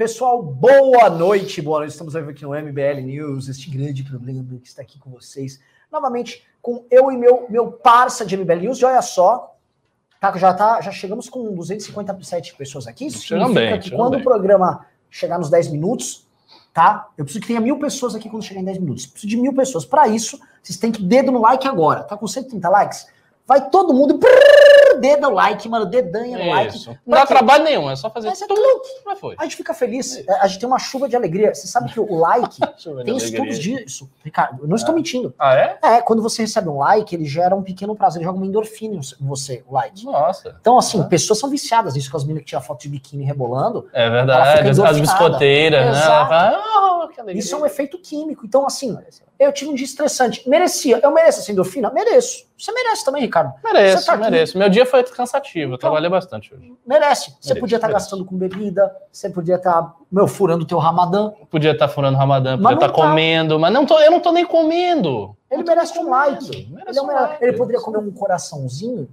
Pessoal, boa noite, boa noite. Estamos aqui no MBL News, este grande problema que está aqui com vocês. Novamente, com eu e meu, meu parça de MBL News. E olha só, tá, já, tá, já chegamos com 257 pessoas aqui. Isso significa bem, que quando bem. o programa chegar nos 10 minutos, tá? Eu preciso que tenha mil pessoas aqui quando chegar em 10 minutos. Preciso de mil pessoas. Para isso, vocês têm que dedo no like agora. Tá com 130 likes? Vai todo mundo. Brrr, dedo no like, mano. Dedanha no like. Isso. Não dá trabalho nenhum, é só fazer Mas é tudo. Mas foi. A gente fica feliz. A gente tem uma chuva de alegria. Você sabe que o like tem estudos disso, Ricardo. Eu não estou mentindo. Ah, é? É, quando você recebe um like, ele gera um pequeno prazer, ele joga uma endorfina em você, o like. Nossa. Então, assim, Ah. pessoas são viciadas nisso, com as meninas que tiram foto de biquíni rebolando. É Ela verdade. As, biscoteiras, né? Ela Exato. fala, "Ah, que alegria." Isso é um efeito químico. Então, assim, eu tive um dia estressante. Merecia. Eu mereço essa endorfina? Mereço. Você merece também, Ricardo. Mereço, tá mereço. Meu dia foi cansativo, eu Então- trabalhei bastante hoje. Merece. Você podia estar mereço. gastando com bebida, você podia estar, meu, furando o teu ramadã. Podia estar furando Ramadã, Mas podia estar não tá. comendo, mas não tô, eu não tô nem comendo. Ele merece um like. Merece Ele, é um like. ele poderia comer um coraçãozinho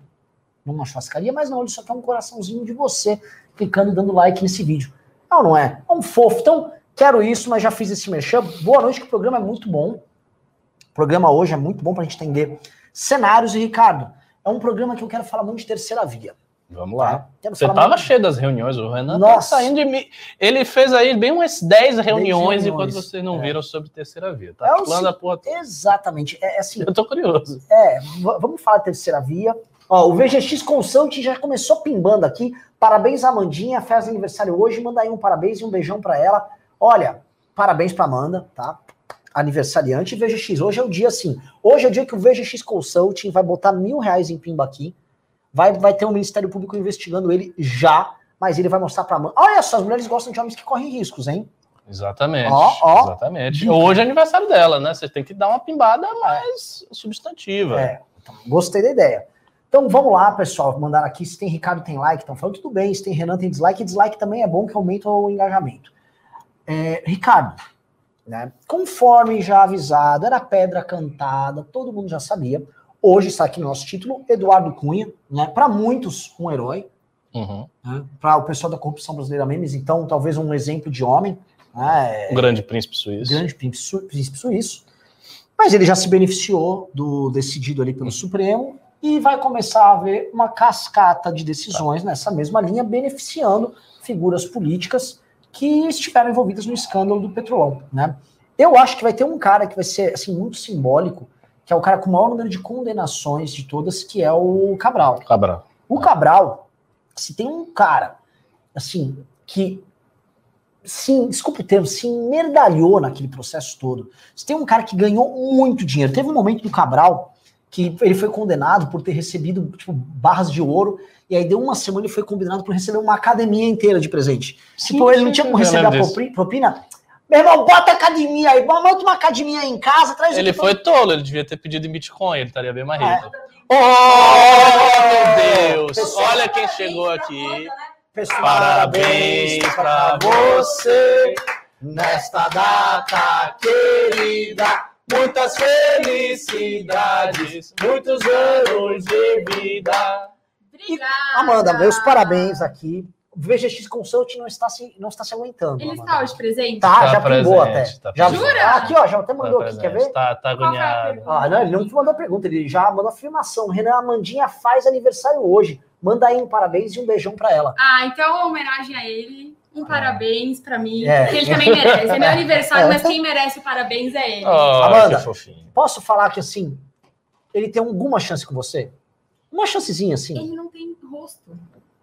numa churrascaria, mas não, ele só quer um coraçãozinho de você, clicando e dando like nesse vídeo. Não, não é? É um fofo. Então, quero isso, mas já fiz esse merchan. Boa noite, que o programa é muito bom. O programa hoje é muito bom pra gente entender cenários. E, Ricardo, é um programa que eu quero falar muito de terceira via. Vamos lá. tá? Você falar tava muito- cheio das reuniões, o Renan Nossa. tá saindo de. Ele fez aí bem umas 10 reuniões enquanto vocês não é. viram sobre terceira via. É Tá o falando a porra. toda. Exatamente. É, é assim, Eu tô curioso. É, vamos falar terceira via. Ó, o VGX Consulting já começou pimbando aqui. Parabéns, Amandinha, fez aniversário hoje. Manda aí um parabéns e um beijão pra ela. Olha, parabéns pra Amanda, tá? Aniversariante VGX. Hoje é o dia assim. Hoje é o dia que o VGX Consulting vai botar mil reais em pimba aqui. Vai, vai ter um Ministério Público investigando ele já, mas ele vai mostrar pra Amanda. Olha só, as mulheres gostam de homens que correm riscos, hein? Exatamente. Ó, ó. Exatamente. Hoje é aniversário dela, né? Você tem que dar uma pimbada mais substantiva. É, então, gostei da ideia. Então vamos lá, pessoal. Mandaram aqui. Se tem Ricardo, tem like. Então falando tudo bem. Se tem Renan, tem dislike. Dislike também é bom que aumenta o engajamento. É, Ricardo, né, conforme já avisado, era pedra cantada, todo mundo já sabia. Hoje está aqui no nosso título, Eduardo Cunha, né, para muitos um herói, Uhum. né, para o pessoal da corrupção brasileira memes, então talvez um exemplo de homem, né, O grande príncipe suíço. grande príncipe, príncipe suíço, mas ele já se beneficiou do decidido ali pelo Supremo e vai começar a haver uma cascata de decisões nessa mesma linha, beneficiando figuras políticas que estiveram envolvidas no escândalo do Petrolão, né? Eu acho que vai ter um cara que vai ser assim muito simbólico, que é o cara com o maior número de condenações de todas, que é o Cabral. Cabral. O Cabral, se tem um cara, assim, que sim, desculpa o termo, se merdalhou naquele processo todo. Se tem um cara que ganhou muito dinheiro. Teve um momento do Cabral que ele foi condenado por ter recebido tipo, barras de ouro, e aí deu uma semana ele foi condenado por receber uma academia inteira de presente. Sim, tipo, ele não tinha como receber a propri- propina. Meu irmão, bota a academia aí, monta uma academia aí em casa, traz Ele foi tolo, ele devia ter pedido em Bitcoin, ele estaria bem mais É. rico. Oh, meu Deus! Pessoal. Olha quem chegou aqui. Pessoal, Parabéns pra você nesta data querida. Muitas felicidades, muitos anos de vida. Obrigada. Amanda, meus parabéns aqui. O VGX Consult não está se, não está se aguentando. Ele Amanda. está hoje presente? Tá, Tá já pingou até. tá já. Jura? Ah, aqui, ó, já até mandou Tá aqui, quer presente, ver? Tá, tá agoniado. Ah, não, ele não mandou pergunta, ele já mandou afirmação. Renan Amandinha faz aniversário hoje. Manda aí um parabéns e um beijão pra ela. Ah, então uma homenagem a ele. Um parabéns pra mim. É. Que ele também merece. É meu aniversário, É. mas quem merece o parabéns é ele. Oh, Amanda. Posso falar que assim, ele tem alguma chance com você? Uma chancezinha assim. Ele não tem rosto.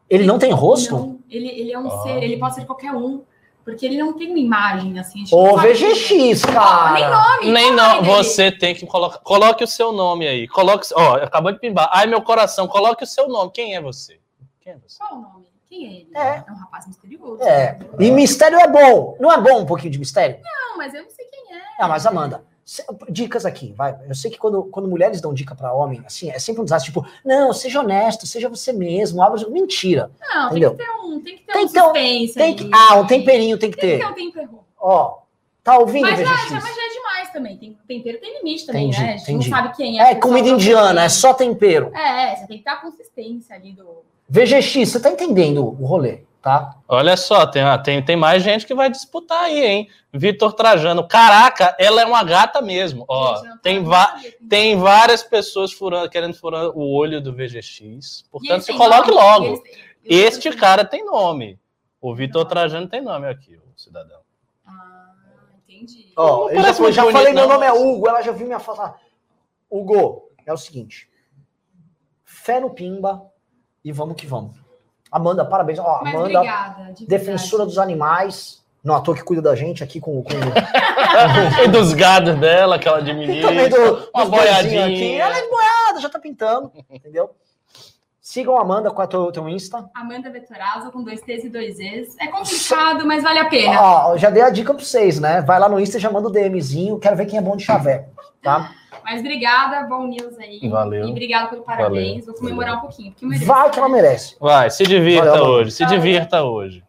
Ele não tem rosto? Não, ele, ele é um Ah. ser, ele pode ser qualquer um. Porque ele não tem uma imagem assim. Ô, VGX, cara. Nem nome. Nem não, nome dele? você tem que colocar. Coloque o seu nome aí. Coloque. Ó, acabou de pimbar. Ai, meu coração, coloque o seu nome. Quem é você? Quem é você? Qual o nome? Quem é ele? É. um rapaz misterioso. É. E mistério é bom. Não é bom um pouquinho de mistério? Não, mas eu não sei quem é. Ah, mas Amanda, dicas aqui, vai. Eu sei que quando, quando mulheres dão dica pra homem, assim, é sempre um desastre, tipo, não, seja honesto, seja você mesmo, abra... Mentira. Não, tem Entendeu? que ter um, tem que ter Tem um ter suspense Tem que... Ah, um temperinho tem que Tem que ter. ter um tempero. Ó, tá ouvindo, Mas já, já, mas já é demais também. Tem, tempero tem limite também, Entendi, né? A gente entendi. não sabe quem é. É comida indiana, é só tempero. É, você tem que ter a consistência ali do. VGX, você tá entendendo o rolê? tá? Olha só, tem, ah, tem, tem mais gente que vai disputar aí, hein? Vitor Trajano. Caraca, ela é uma gata mesmo. Ó, não tem, va não tem várias pessoas furando, querendo furar o olho do VGX. Portanto, se coloque nome? logo. Eles têm- eles Este cara tem nome. O Vitor Trajano tem nome aqui, o cidadão. Ah, entendi. Ó, Não eu já, já bonito, falei, meu não, nome é Hugo, ela já viu minha foto. lá. Hugo, é o seguinte. Fé no Pimba e vamos que vamos. Amanda, parabéns. Ó, Mas Amanda, obrigada. de defensora dos animais. Não à toa que cuida da gente aqui com, com e dos gados dela, que ela administra. E também do, uma boiadinha. aqui. Ela é boiada, já tá pintando, entendeu? Sigam a Amanda, qual é o teu, teu Insta? Amanda Vetorazo com dois T's e dois E's. É complicado, mas vale a pena. Ó, já dei a dica pra vocês, né? Vai lá no Insta e já manda o DMzinho. Quero ver quem é bom de chaveco, tá? Mas obrigada, bom news aí. Valeu. E obrigada pelo parabéns. Valeu. Vou comemorar um pouquinho. Porque eu mereço. Vai que ela merece. Vai, se divirta Valeu, hoje, se Valeu. divirta hoje.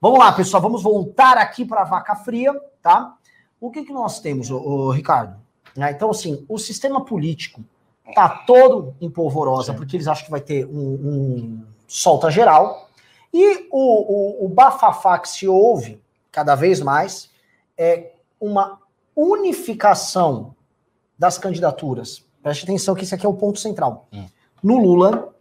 Vamos lá, pessoal, vamos voltar aqui para a vaca fria, tá? O que, que nós temos, ô, ô, Ricardo? Né, Então, assim, o sistema político tá todo em polvorosa, Sim. porque eles acham que vai ter um, um solta geral. E o, o, o bafafá que se ouve cada vez mais é uma unificação das candidaturas. Preste atenção que esse aqui é o ponto central. Hum. No Lula,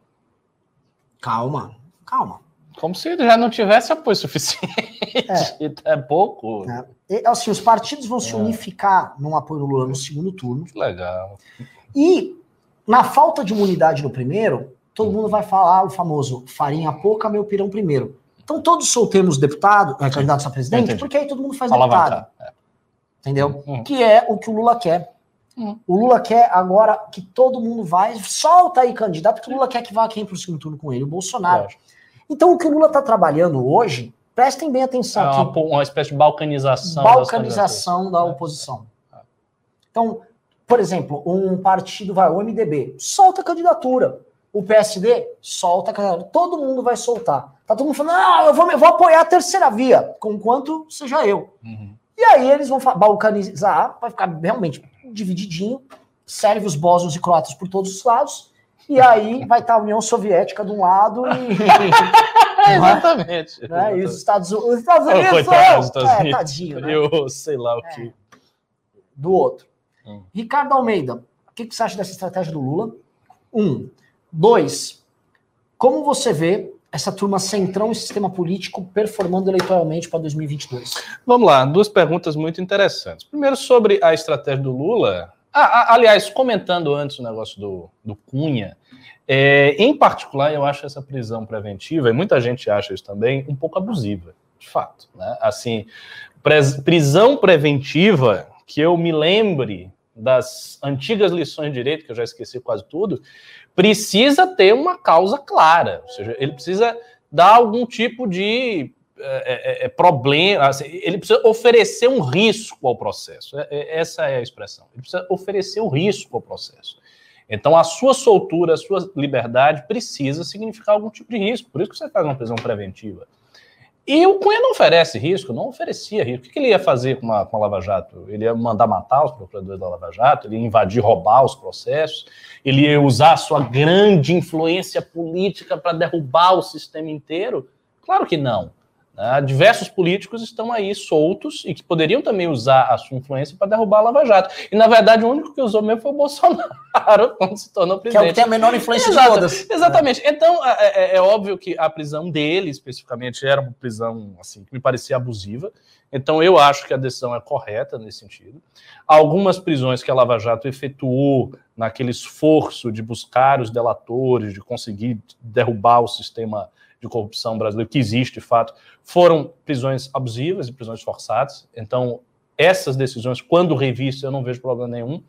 calma, calma. Como se já não tivesse apoio suficiente. É, pouco. É. E, assim, os partidos vão se É. unificar num apoio no Lula no segundo turno. Que legal. E, na falta de imunidade no primeiro, todo mundo vai falar o famoso farinha pouca, meu pirão primeiro. Então, todos soltemos deputado, é, candidatos a presidente, Entendi. porque aí todo mundo faz deputado. Alavancar. É. Entendeu? Hum. Que é o que o Lula quer. Hum. O Lula quer agora que todo mundo vai, solta aí candidato, porque o Lula quer que vá quem para o segundo turno com ele? O Bolsonaro. Então, o que o Lula está trabalhando hoje, prestem bem É atenção aqui. uma, uma espécie de balcanização. balcanização da É. oposição. Então, por exemplo, um partido vai, o MDB, solta a candidatura. O PSD solta a candidatura. Todo mundo vai soltar. Tá todo mundo falando, não, eu vou, eu vou apoiar a terceira via, conquanto seja eu. Uhum. E aí eles vão balcanizar, vai ficar realmente divididinho, sérvios, bósnios e croatas por todos os lados, e aí vai estar a União Soviética de um lado e, Exatamente. né, e os Estados, os Estados Oh, Unidos, coitado dos Estados é, Unidos. tadinho, né? Eu sei lá o que. do outro. Hum. Ricardo Almeida, o que, que você acha dessa estratégia do Lula? Um. Dois. Como você vê essa turma centrão e sistema político performando eleitoralmente para 2022? Vamos lá, duas perguntas muito interessantes. Primeiro, sobre a estratégia do Lula. Ah, aliás, comentando antes o negócio do, do Cunha, é, em particular, eu acho essa prisão preventiva, e muita gente acha isso também, um pouco abusiva, de fato. Né? Assim, prisão preventiva, que eu me lembre das antigas lições de direito, que eu já esqueci quase tudo, precisa ter uma causa clara, ou seja, ele precisa dar algum tipo de é, é, é, problema, assim, ele precisa oferecer um risco ao processo. É, é, essa é a expressão. Ele precisa oferecer um risco ao processo. Então, a sua soltura, a sua liberdade precisa significar algum tipo de risco. Por isso que você faz uma prisão preventiva. E o Cunha não oferece risco, não oferecia risco. O que ele ia fazer com, uma, com a Lava Jato? Ele ia mandar matar os procuradores da Lava Jato, ele ia invadir, roubar os processos, ele ia usar a sua grande influência política para derrubar o sistema inteiro? Claro que não. Né? Diversos políticos estão aí soltos e que poderiam também usar a sua influência para derrubar a Lava Jato. E, na verdade, o único que usou mesmo foi o Bolsonaro, quando se tornou Que é o presidente. que tem a menor influência Exato, de todas. Exatamente. Então, é, é- é óbvio que a prisão dele, especificamente, era uma prisão assim, que me parecia abusiva. Então, eu acho que a decisão é correta nesse sentido. Algumas prisões que a Lava Jato efetuou naquele esforço de buscar os delatores, de conseguir derrubar o sistema de corrupção brasileiro, que existe de fato, foram prisões abusivas e prisões forçadas. Então, essas decisões, quando revistas, eu não vejo problema nenhum.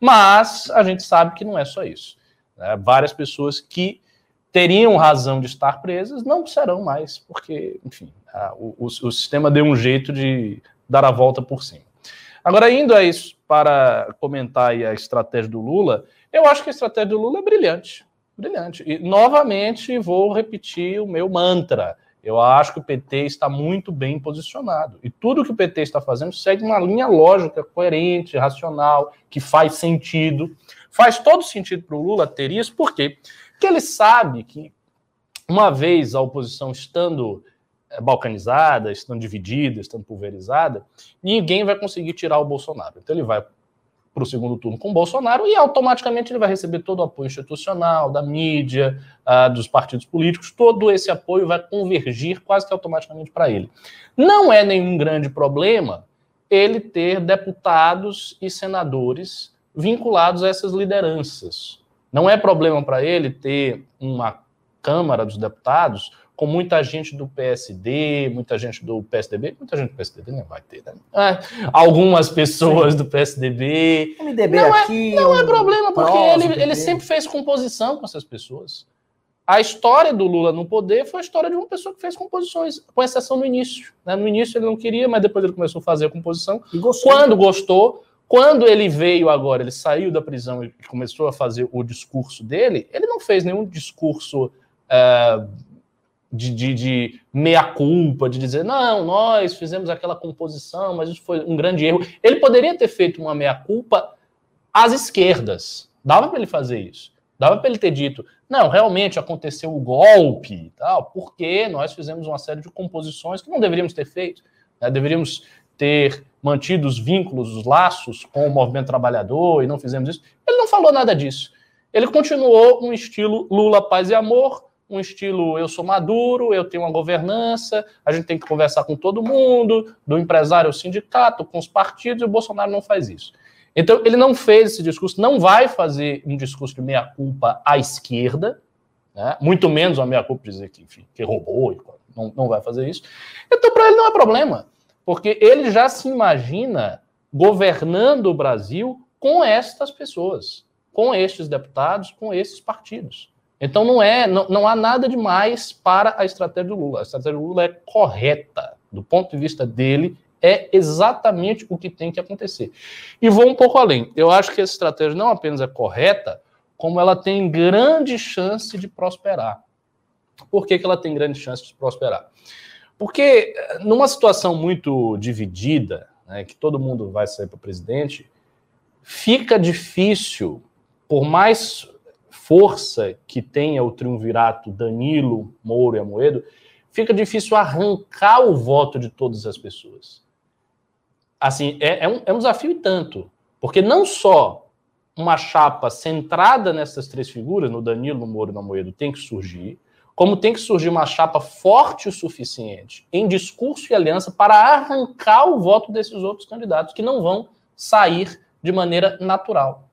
Mas a gente sabe que não é só isso. né? Várias pessoas que teriam razão de estar presas não serão mais, porque, enfim, a- o, o- o sistema deu um jeito de dar a volta por cima. Agora, indo a isso, para comentar a estratégia do Lula, eu acho que a estratégia do Lula é brilhante. Brilhante. E, novamente, vou repetir o meu mantra. Eu acho que o PT está muito bem posicionado. E tudo que o PT está fazendo segue uma linha lógica, coerente, racional, que faz sentido. Faz todo sentido para o Lula ter isso, por quê? Porque ele sabe que uma vez a oposição estando eh, balcanizada, estando dividida, estando pulverizada, ninguém vai conseguir tirar o Bolsonaro. Então ele vai para o segundo turno com Bolsonaro e automaticamente ele vai receber todo o apoio institucional, da mídia, uh, dos partidos políticos, todo esse apoio vai convergir quase que automaticamente para ele. Não é nenhum grande problema ele ter deputados e senadores vinculados a essas lideranças. Não é problema para ele ter uma Câmara dos Deputados com muita gente do PSD, muita gente do PSDB, muita gente do PSDB não vai ter, né? É, algumas pessoas Sim. do PSDB. MDB não aqui, é, não é problema, porque ele, ele sempre fez composição com essas pessoas. A história do Lula no poder foi a história de uma pessoa que fez composições, com exceção no início. Né? No início ele não queria, mas depois ele começou a fazer a composição. E gostou. Quando gostou, quando ele veio agora, ele saiu da prisão e começou a fazer o discurso dele, ele não fez nenhum discurso uh, de, de, de meia-culpa, de dizer, não, nós fizemos aquela composição, mas isso foi um grande erro. Ele poderia ter feito uma meia-culpa às esquerdas. Dava para ele fazer isso. Dava para ele ter dito, não, realmente aconteceu o golpe, tal, porque nós fizemos uma série de composições que não deveríamos ter feito. Né? Deveríamos ter mantido os vínculos, os laços com o movimento trabalhador e não fizemos isso. Ele não falou nada disso. Ele continuou um estilo Lula, paz e amor, um estilo eu sou maduro, eu tenho uma governança, a gente tem que conversar com todo mundo, do empresário ao sindicato, com os partidos, e o Bolsonaro não faz isso. Então, ele não fez esse discurso, não vai fazer um discurso de meia-culpa à esquerda, né? muito menos uma meia-culpa dizer que, enfim, que roubou, não, não vai fazer isso. Então, para ele não é problema, porque ele já se imagina governando o Brasil com estas pessoas, com estes deputados, com esses partidos. Então não é, não, não há nada demais para a estratégia do Lula. A estratégia do Lula é correta. Do ponto de vista dele, é exatamente o que tem que acontecer. E vou um pouco além. Eu acho que essa estratégia não apenas é correta, como ela tem grande chance de prosperar. Por que, que ela tem grande chance de prosperar? Porque numa situação muito dividida, né, que todo mundo vai sair para presidente, fica difícil, por mais força que tenha o triunvirato Danilo, Moro e Amoedo, fica difícil arrancar o voto de todas as pessoas. Assim, é, é, um, é um desafio e tanto, porque não só uma chapa centrada nessas três figuras, no Danilo, no Moro e no Amoedo, tem que surgir, como tem que surgir uma chapa forte o suficiente em discurso e aliança para arrancar o voto desses outros candidatos que não vão sair de maneira natural.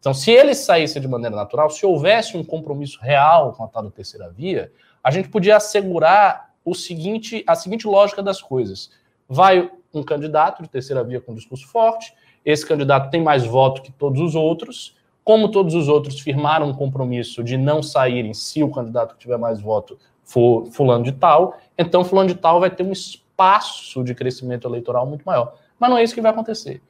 Então, se ele saísse de maneira natural, se houvesse um compromisso real com a tal terceira via, a gente podia assegurar o seguinte, a seguinte lógica das coisas. Vai um candidato de terceira via com discurso forte, esse candidato tem mais voto que todos os outros, como todos os outros firmaram um compromisso de não saírem se o candidato que tiver mais voto for fulano de tal, então fulano de tal vai ter um espaço de crescimento eleitoral muito maior. Mas não é isso que vai acontecer.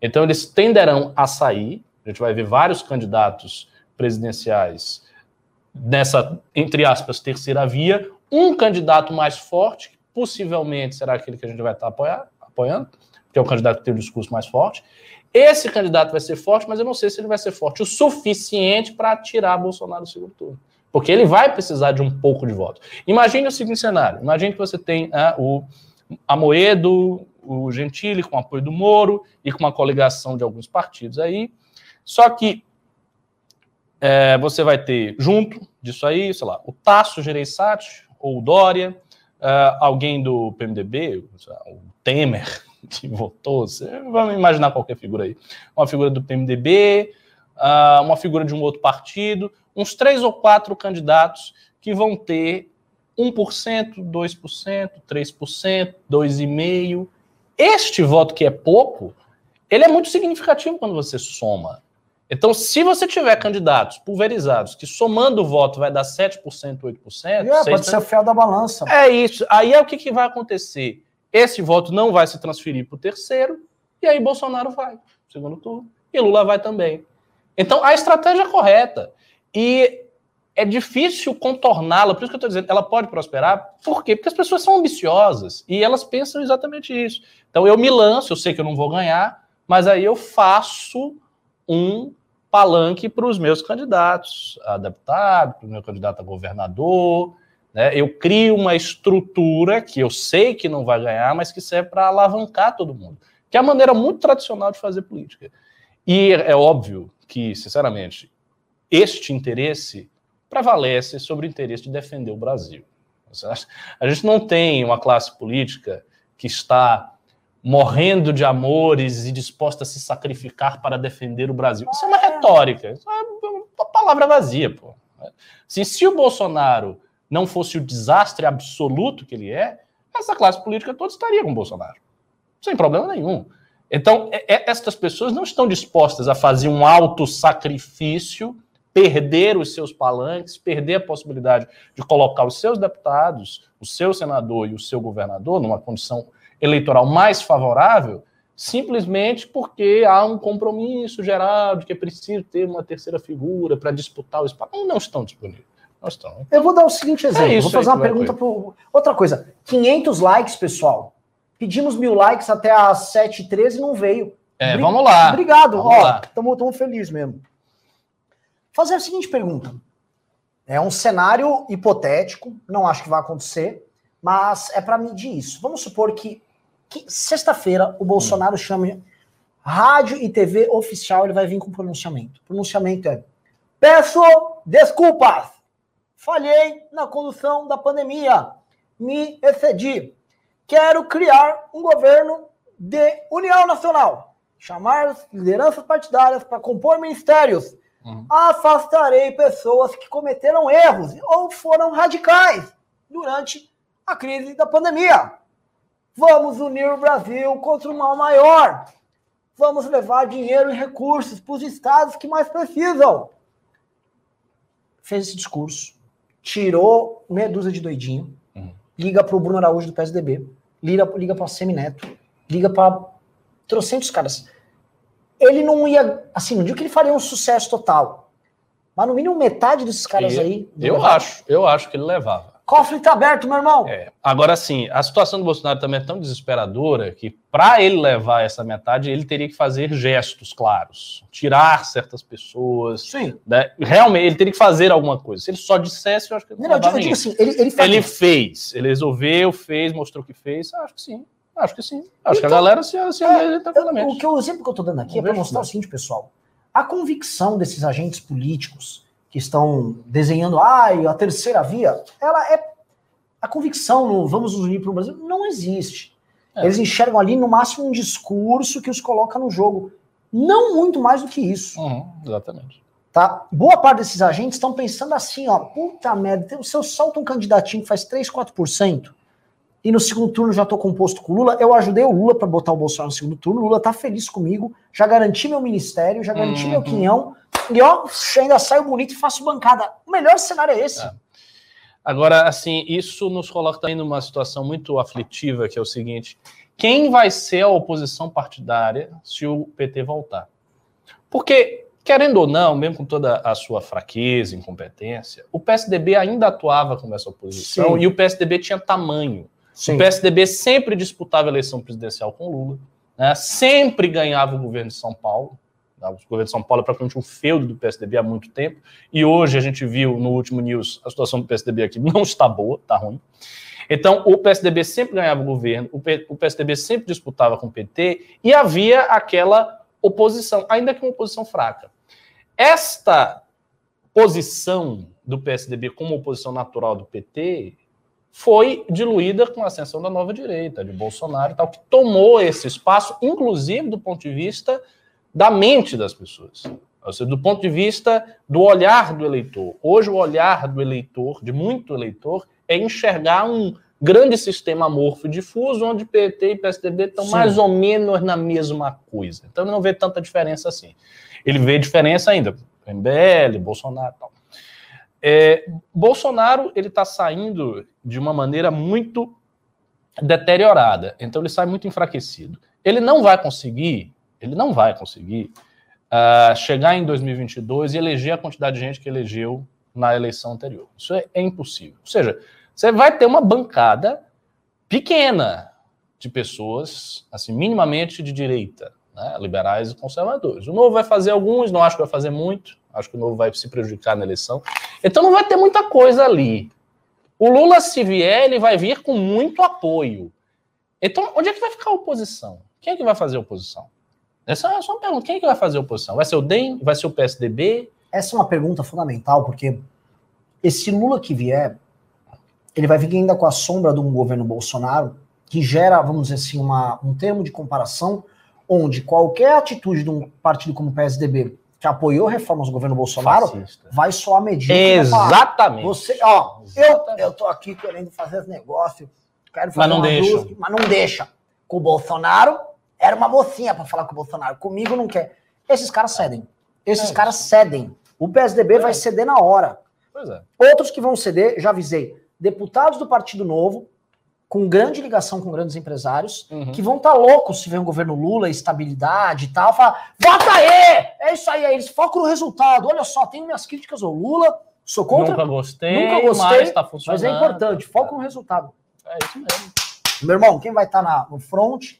Então eles tenderão a sair, a gente vai ver vários candidatos presidenciais nessa, entre aspas, terceira via. Um candidato mais forte, possivelmente será aquele que a gente vai estar apoiar, apoiando, que é o candidato que tem o discurso mais forte. Esse candidato vai ser forte, mas eu não sei se ele vai ser forte o suficiente para tirar Bolsonaro do segundo turno. Porque ele vai precisar de um pouco de voto. Imagine o seguinte cenário: imagine que você tem ah, o Amoedo, o Gentili com apoio do Moro e com uma coligação de alguns partidos aí. Só que é, você vai ter junto disso aí, sei lá, o Tasso Gereissati ou o Dória, uh, alguém do PMDB, o Temer, que votou, vamos imaginar qualquer figura aí. Uma figura do PMDB, ah, uma figura de um outro partido, uns três ou quatro candidatos que vão ter 1%, 2%, 3%, 2,5%. Este voto que é pouco, ele é muito significativo quando você soma. Então, se você tiver candidatos pulverizados, que somando o voto vai dar 7%, 8%. É, pode ser o fiel da balança. É isso. Aí é o que, que vai acontecer. Esse voto não vai se transferir para o terceiro, e aí Bolsonaro vai, segundo turno, e Lula vai também. Então, a estratégia é correta. E é difícil contorná-la, por isso que eu estou dizendo, ela pode prosperar. Por quê? Porque as pessoas são ambiciosas e elas pensam exatamente isso. Então, eu me lanço, eu sei que eu não vou ganhar, mas aí eu faço um palanque para os meus candidatos a deputado, para o meu candidato a governador, Né? Eu crio uma estrutura que eu sei que não vai ganhar, mas que serve para alavancar todo mundo. Que é a maneira muito tradicional de fazer política. E é óbvio que, sinceramente, este interesse prevalece sobre o interesse de defender o Brasil. A gente não tem uma classe política que está morrendo de amores e disposta a se sacrificar para defender o Brasil. Isso é uma retórica, isso é uma palavra vazia, pô. Assim, se o Bolsonaro não fosse o desastre absoluto que ele é, essa classe política toda estaria com o Bolsonaro. Sem problema nenhum. Então, é, é, estas pessoas não estão dispostas a fazer um alto sacrifício, perder os seus palanques, perder a possibilidade de colocar os seus deputados, o seu senador e o seu governador numa condição eleitoral mais favorável, simplesmente porque há um compromisso geral de que é preciso ter uma terceira figura para disputar o espaço. Não, não estão disponíveis. Não estão. Eu vou dar o seguinte exemplo. É vou fazer uma pergunta para outra coisa. 500 likes, pessoal. Pedimos mil likes até às 7h13 e não veio. É, Bri vamos lá. Obrigado. Estamos felizes mesmo. Fazer a seguinte pergunta. É um cenário hipotético, não acho que vai acontecer, mas é para medir isso. Vamos supor que sexta-feira o Bolsonaro hum. chama rádio e TV oficial, ele vai vir com pronunciamento. O pronunciamento é: Peço desculpas. Falhei na condução da pandemia. Me excedi. Quero criar um governo de união nacional. Chamar as lideranças partidárias para compor ministérios. Uhum. Afastarei pessoas que cometeram erros ou foram radicais durante a crise da pandemia. Vamos unir o Brasil contra o mal maior. Vamos levar dinheiro e recursos para os estados que mais precisam. Fez esse discurso, tirou meia dúzia de doidinho, uhum. liga para o Bruno Araújo do PSDB, liga, liga para o Semineto, liga para trocentos caras. Ele não ia, assim, não digo que ele faria um sucesso total, mas no mínimo metade desses caras e aí. Eu acho, eu acho que ele levava. Cofre está aberto, meu irmão. É. Agora, sim, a situação do Bolsonaro também é tão desesperadora que, para ele levar essa metade, ele teria que fazer gestos claros, tirar certas pessoas. Sim. Né? Realmente, ele teria que fazer alguma coisa. Se ele só dissesse, eu acho que não, não eu digo assim, ele, ele, ele fez, ele resolveu, fez, mostrou que fez. Acho que sim. Acho que sim. Acho então, que a então, galera se, se é, tranquilamente. O, que, o exemplo que eu estou dando aqui é para mostrar o seguinte, pessoal. A convicção desses agentes políticos que estão desenhando ai, a terceira via, ela é a convicção no vamos nos unir para o Brasil não existe. É. Eles enxergam ali no máximo um discurso que os coloca no jogo. Não muito mais do que isso. Uhum, exatamente. Tá? Boa parte desses agentes estão pensando assim, ó, puta merda, se eu solto um candidatinho que faz 3, 4%, e no segundo turno já estou composto com o Lula, eu ajudei o Lula para botar o Bolsonaro no segundo turno, o Lula tá feliz comigo, já garanti meu ministério, já garanti uhum. meu quinhão, e ó, ainda saio bonito e faço bancada. O melhor cenário é esse. É. Agora, assim, isso nos coloca também numa situação muito aflitiva, que é o seguinte: quem vai ser a oposição partidária se o PT voltar? Porque, querendo ou não, mesmo com toda a sua fraqueza, incompetência, o PSDB ainda atuava como essa oposição Sim. e o PSDB tinha tamanho. Sim. O PSDB sempre disputava a eleição presidencial com Lula, né? sempre ganhava o governo de São Paulo. Né? O governo de São Paulo é praticamente um feudo do PSDB há muito tempo. E hoje a gente viu no último news a situação do PSDB aqui não está boa, está ruim. Então, o PSDB sempre ganhava o governo, o, PSDB sempre disputava com o PT e havia aquela oposição, ainda que uma oposição fraca. Esta posição do PSDB como oposição natural do PT foi diluída com a ascensão da nova direita, de Bolsonaro e tal, que tomou esse espaço, inclusive do ponto de vista da mente das pessoas. Ou seja, do ponto de vista do olhar do eleitor. Hoje, o olhar do eleitor, de muito eleitor, é enxergar um grande sistema amorfo e difuso, onde PT e PSDB estão Sim. mais ou menos na mesma coisa. Então, ele não vê tanta diferença assim. Ele vê diferença ainda. MBL, Bolsonaro e tal. É, Bolsonaro ele está saindo de uma maneira muito deteriorada, então ele sai muito enfraquecido. Ele não vai conseguir ele não vai conseguir uh, chegar em 2022 e eleger a quantidade de gente que elegeu na eleição anterior. Isso é, é impossível. Ou seja, você vai ter uma bancada pequena de pessoas, assim, minimamente de direita, né, liberais e conservadores. O Novo vai fazer alguns, não acho que vai fazer muito, acho que o Novo vai se prejudicar na eleição. Então não vai ter muita coisa ali. O Lula, se vier, ele vai vir com muito apoio. Então, onde é que vai ficar a oposição? Quem é que vai fazer a oposição? Essa é só uma pergunta. Quem é que vai fazer a oposição? Vai ser o DEM? Vai ser o PSDB? Essa é uma pergunta fundamental, porque esse Lula que vier, ele vai vir ainda com a sombra de um governo Bolsonaro que gera, vamos dizer assim, uma, um termo de comparação onde qualquer atitude de um partido como o PSDB que apoiou reformas do governo Bolsonaro Fascista. vai só a medida. Exatamente. Você, ó, eu, Exatamente. eu tô aqui querendo fazer esse negócio, quero fazer Mas não deixa. luz, mas não deixa. Com o Bolsonaro, era uma mocinha pra falar com o Bolsonaro. Comigo não quer. Esses caras cedem. Esses É caras cedem. O PSDB vai ceder na hora. Pois é. Outros que vão ceder, já avisei, deputados do Partido Novo, com grande ligação com grandes empresários, Uhum. que vão estar loucos se vê um governo Lula, estabilidade e tal, falar, vota aí! É isso aí, aí eles focam no resultado. Olha só, tenho minhas críticas ao Lula, sou contra, Nunca gostei, Nunca gostei, mas tá mas funcionando. é importante, foco no resultado. É isso mesmo. Meu irmão, quem vai estar no front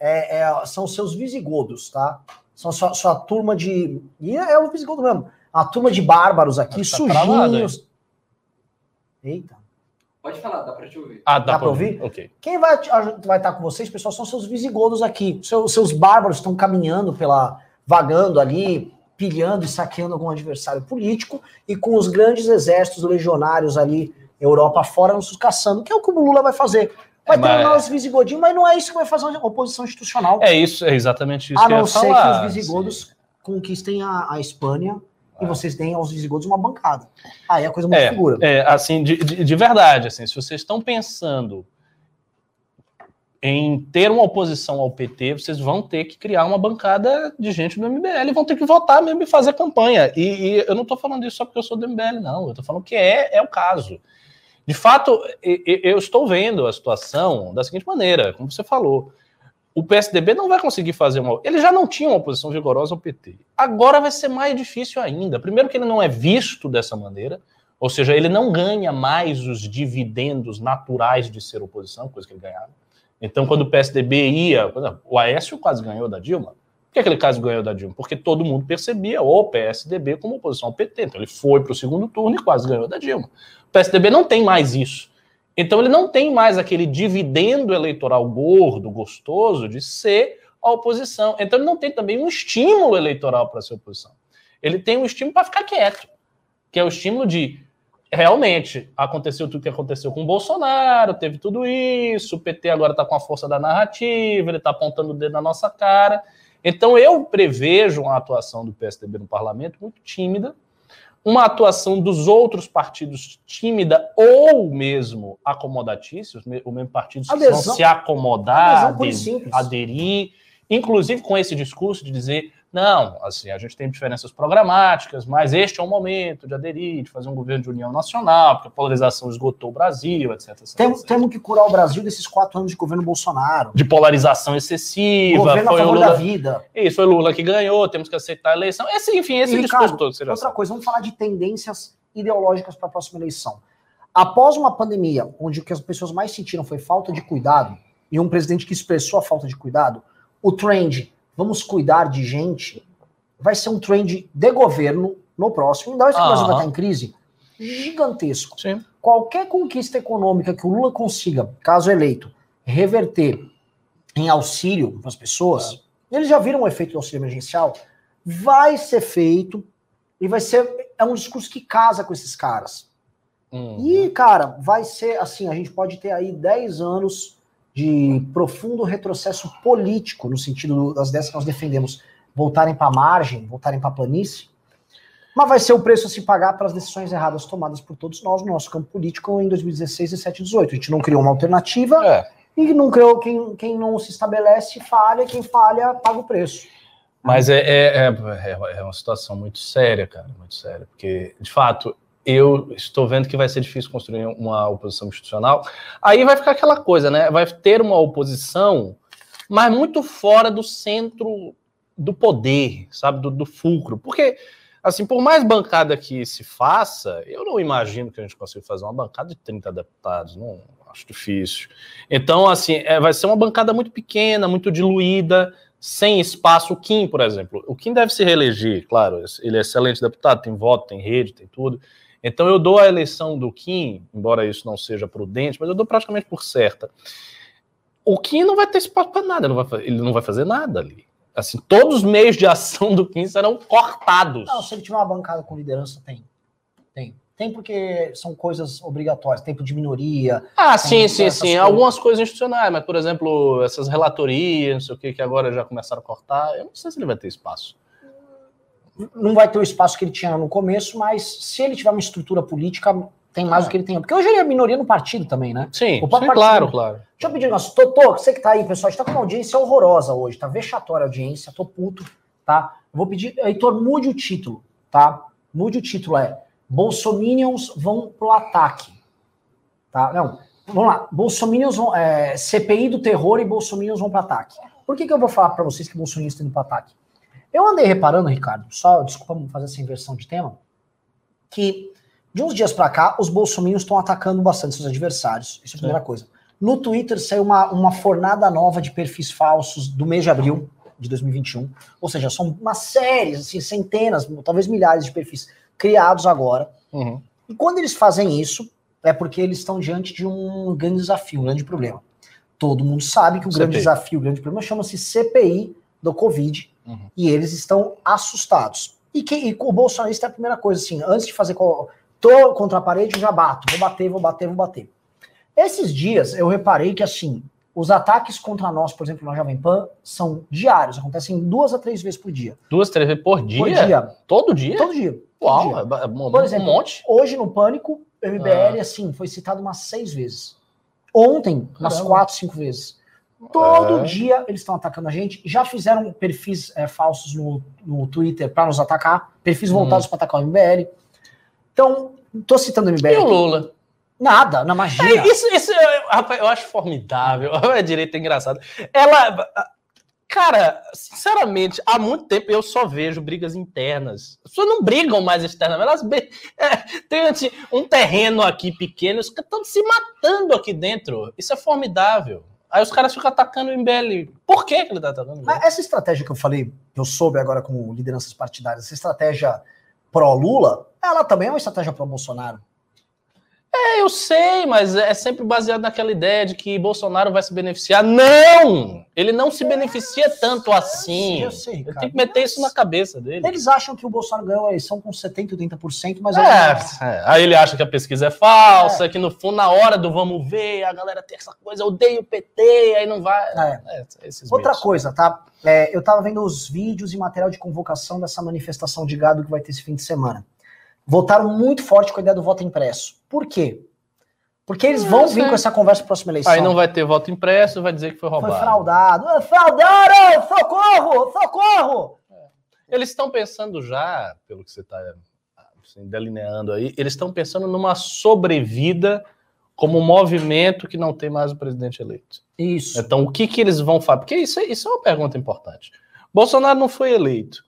é- é- são os seus visigodos, tá? São sua, sua turma de. E é o visigodo mesmo. A turma de bárbaros aqui, Mas tá travado, sujinhos. Eita. Pode falar, dá pra te ouvir. Ah, Dá pra ouvir? Ok. Quem vai, vai estar com vocês, pessoal, são seus visigodos aqui. Seus, seus bárbaros estão caminhando pela. vagando ali, pilhando e saqueando algum adversário político, e com os grandes exércitos legionários ali, Europa fora, nos caçando, que é o que o Lula vai fazer. Vai É, mas- os visigodinhos, mas não é isso que vai fazer a oposição institucional. É isso, é exatamente isso a não ser falar. que os visigodos conquistem a, a Espanha e É. vocês deem aos visigodos uma bancada. Aí a coisa muito É, figura. é, assim, de, de, de verdade, assim, se vocês estão pensando em ter uma oposição ao PT, vocês vão ter que criar uma bancada de gente do MBL, vão ter que votar mesmo e fazer campanha. E, e eu não estou falando isso só porque eu sou do MBL, não. Eu estou falando que é, é o caso. De fato, eu estou vendo a situação da seguinte maneira, como você falou. O PSDB não vai conseguir fazer uma. Ele já não tinha uma oposição vigorosa ao PT. Agora vai ser mais difícil ainda. Primeiro, que ele não é visto dessa maneira, ou seja, ele não ganha mais os dividendos naturais de ser oposição, coisa que ele ganhava. Então, quando o PSDB ia. O Aécio quase ganhou da Dilma. Por que aquele caso ganhou da Dilma? Porque todo mundo percebia o PSDB como oposição ao PT. Então, ele foi para o segundo turno e quase ganhou da Dilma. O PSDB não tem mais isso. Então, ele não tem mais aquele dividendo eleitoral gordo, gostoso, de ser a oposição. Então, ele não tem também um estímulo eleitoral para ser oposição. Ele tem um estímulo para ficar quieto, que é o estímulo de realmente aconteceu tudo que aconteceu com o Bolsonaro, teve tudo isso, o PT agora está com a força da narrativa, ele está apontando o dedo na nossa cara. Então, eu prevejo uma atuação do PSDB no parlamento muito tímida, uma atuação dos outros partidos tímida ou mesmo acomodatícia, o mesmo partidos que Adesão- se acomodar, adesão pura ade- simples. aderir, inclusive com esse discurso de dizer, não, assim, a gente tem diferenças programáticas, mas este é o momento de aderir, de fazer um governo de união nacional, porque a polarização esgotou o Brasil, etc. etc, Temos, etc. temos que curar o Brasil desses quatro anos de governo Bolsonaro. De polarização excessiva, governo a foi o favor da Lula, vida. isso, foi o Lula que ganhou, temos que aceitar a eleição. Esse, enfim, esse E, discurso Ricardo, todo, Outra sabe. coisa, vamos falar de tendências ideológicas para a próxima eleição. Após uma pandemia, onde o que as pessoas mais sentiram foi falta de cuidado, e um presidente que expressou a falta de cuidado, o trend, vamos cuidar de gente, vai ser um trend de governo no próximo, ainda mais que o Brasil vai estar em crise, gigantesco. Sim. Qualquer conquista econômica que o Lula consiga, caso eleito, reverter em auxílio para as pessoas, eles já viram o efeito do auxílio emergencial, vai ser feito e vai ser é um discurso que casa com esses caras. Uhum. E, cara, vai ser assim, a gente pode ter aí 10 anos de profundo retrocesso político, no sentido das ideias que nós defendemos voltarem para a margem, voltarem para a planície, mas vai ser o preço a se pagar pelas decisões erradas tomadas por todos nós no nosso campo político em 2016, 17 e 18. A gente não criou uma alternativa É. e não criou quem, quem não se estabelece falha, quem falha paga o preço. Mas é, é, é, é uma situação muito séria, cara, muito séria, porque, de fato, eu estou vendo que vai ser difícil construir uma oposição institucional. Aí vai ficar aquela coisa, né? Vai ter uma oposição, mas muito fora do centro do poder, sabe? Do, do fulcro. Porque, assim, por mais bancada que se faça, eu não imagino que a gente consiga fazer uma bancada de 30 deputados, não acho difícil. Então, assim, é, vai ser uma bancada muito pequena, muito diluída, sem espaço. O Kim, por exemplo, o Kim deve se reeleger, claro, ele é excelente deputado, tem voto, tem rede, tem tudo. Então eu dou a eleição do Kim, embora isso não seja prudente, mas eu dou praticamente por certa. O Kim não vai ter espaço para nada, ele não, vai, ele não vai fazer nada ali. Assim, todos os meios de ação do Kim serão cortados. Não, se ele tiver uma bancada com liderança, tem. Tem. Tem porque são coisas obrigatórias, tempo de minoria. Ah, sim, sim, sim. coisas. Algumas coisas institucionais, mas, por exemplo, essas relatorias, não sei o que, que agora já começaram a cortar, eu não sei se ele vai ter espaço. Não vai ter o espaço que ele tinha no começo, mas se ele tiver uma estrutura política, tem mais do que ele tem. Porque hoje ele é minoria no partido também, né? Sim, sim, claro, claro. Deixa eu pedir um negócio. Totô, você que tá aí, pessoal, a gente tá com uma audiência horrorosa hoje, tá vexatória a audiência, tô puto, tá? Eu vou pedir, Heitor, mude o título, tá? Mude o título, é Bolsominions vão pro ataque, tá? Não, vamos lá, Bolsominions vão, é, CPI do terror e Bolsominions vão pro ataque. Por que que eu vou falar pra vocês que Bolsominions estão indo pro ataque? Eu andei reparando, Ricardo, só, desculpa fazer essa inversão de tema, que de uns dias pra cá, os bolsominions estão atacando bastante seus adversários. Isso é a primeira coisa. No Twitter saiu uma, uma fornada nova de perfis falsos do mês de abril de 2021. Ou seja, são uma série, assim, centenas, talvez milhares de perfis criados agora. Uhum. E quando eles fazem isso, é porque eles estão diante de um grande desafio, um grande problema. Todo mundo sabe que o grande CPI. desafio, o grande problema chama-se CPI do Covid Uhum. e eles estão assustados. E, que, e o bolsonarista é a primeira coisa, assim, antes de fazer. Tô contra a parede, eu já bato. Vou bater, vou bater, vou bater. Esses dias eu reparei que, assim, os ataques contra nós, por exemplo, na Jovem Pan, são diários, acontecem duas a três vezes por dia. Duas, três vezes por dia? Por dia. Todo dia? Todo dia. todo Uau, dia. é é um, Por um exemplo, monte. Hoje no Pânico, o MBL, assim, foi citado umas seis vezes. Ontem, umas Caramba. quatro, cinco vezes. Todo É. dia eles estão atacando a gente. Já fizeram perfis é, falsos no, no Twitter para nos atacar, perfis voltados para atacar o MBL. Então, tô citando o MBL. E o. Lula? Nada, na magia. É, isso, isso eu, rapaz, eu acho formidável. A direita é engraçado. Ela. Cara, sinceramente, há muito tempo eu só vejo brigas internas. As pessoas não brigam mais externamente. Elas é, tem assim, um terreno aqui pequeno, os caras estão se matando aqui dentro. Isso é formidável. Aí os caras ficam atacando o MBL. Por que, que ele tá atacando? Mas essa estratégia que eu falei, que eu soube agora com lideranças partidárias, essa estratégia pró-Lula, ela também é uma estratégia pró-Bolsonaro. É, eu sei, mas é sempre baseado naquela ideia de que Bolsonaro vai se beneficiar. Não! Ele não se beneficia tanto assim. Eu sei, cara. tem que meter isso na cabeça dele. Eles acham que o Bolsonaro ganhou a eleição com 70%, 80%, mas É, é. Aí ele acha que a pesquisa é falsa, que no fundo, na hora do vamos ver, a galera tem essa coisa, odeio o PT, aí não vai. É. É, Outra mitos. coisa, tá? É, eu tava vendo os vídeos e material de convocação dessa manifestação de gado que vai ter esse fim de semana. Votaram muito forte com a ideia do voto impresso. Por quê? Porque eles vão vir com essa conversa na próxima eleição. Aí não vai ter voto impresso, vai dizer que foi Foi roubado. fraudado. Ah, Fraudaram! Socorro! Socorro! Eles estão pensando já, pelo que você está delineando aí, eles estão pensando numa sobrevida como um movimento que não tem mais o presidente eleito. Isso. Então, o que, que eles vão fazer? Porque isso, é- isso é uma pergunta importante. Bolsonaro não foi eleito.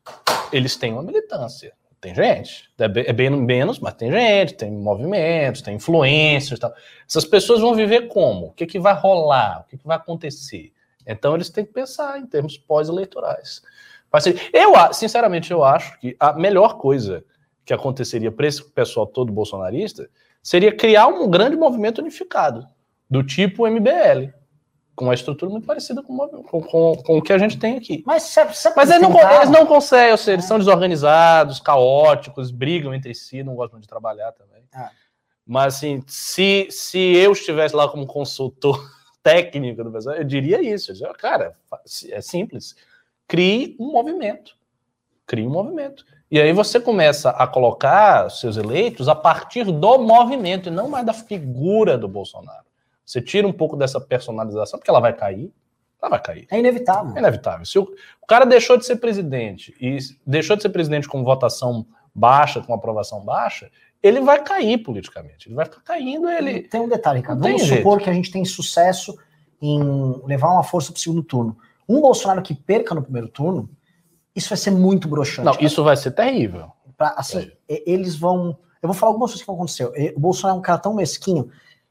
Eles têm uma militância. Tem gente. É é bem menos, mas tem gente, tem movimentos, tem influências tal. Essas pessoas vão viver como? O que, que vai rolar? O que, que vai acontecer? Então, eles têm que pensar em termos pós-eleitorais. Assim, Eu, sinceramente, eu acho que a melhor coisa que aconteceria para esse pessoal todo bolsonarista seria criar um grande movimento unificado, do tipo MBL, com uma estrutura muito parecida com, o- com, com- com o que a gente tem aqui. Mas, sabe, sabe Mas eles não, eles não conseguem, ou seja, eles são desorganizados, caóticos, brigam entre si, não gostam de trabalhar também. Ah. Mas, assim, se, se eu estivesse lá como consultor técnico do pessoal, eu diria isso. Eu diria, cara, é simples. Crie um movimento. Crie um movimento. E aí você começa a colocar seus eleitos a partir do movimento e não mais da figura do Bolsonaro. Você tira um pouco dessa personalização, porque ela vai cair. Ela vai cair. É inevitável. É inevitável. Se o, o cara deixou de ser presidente e deixou de ser presidente com votação baixa, com aprovação baixa, ele vai cair politicamente. Ele vai ficar caindo, ele. Tem um detalhe, Ricardo. Vamos jeito. supor que a gente tem sucesso em levar uma força para o segundo turno. Um Bolsonaro que perca no primeiro turno, isso vai ser muito broxante. Não, isso vai ser terrível. Pra, assim, e- eles vão. Eu vou falar algumas coisas que vão acontecer. O Bolsonaro é um cara tão mesquinho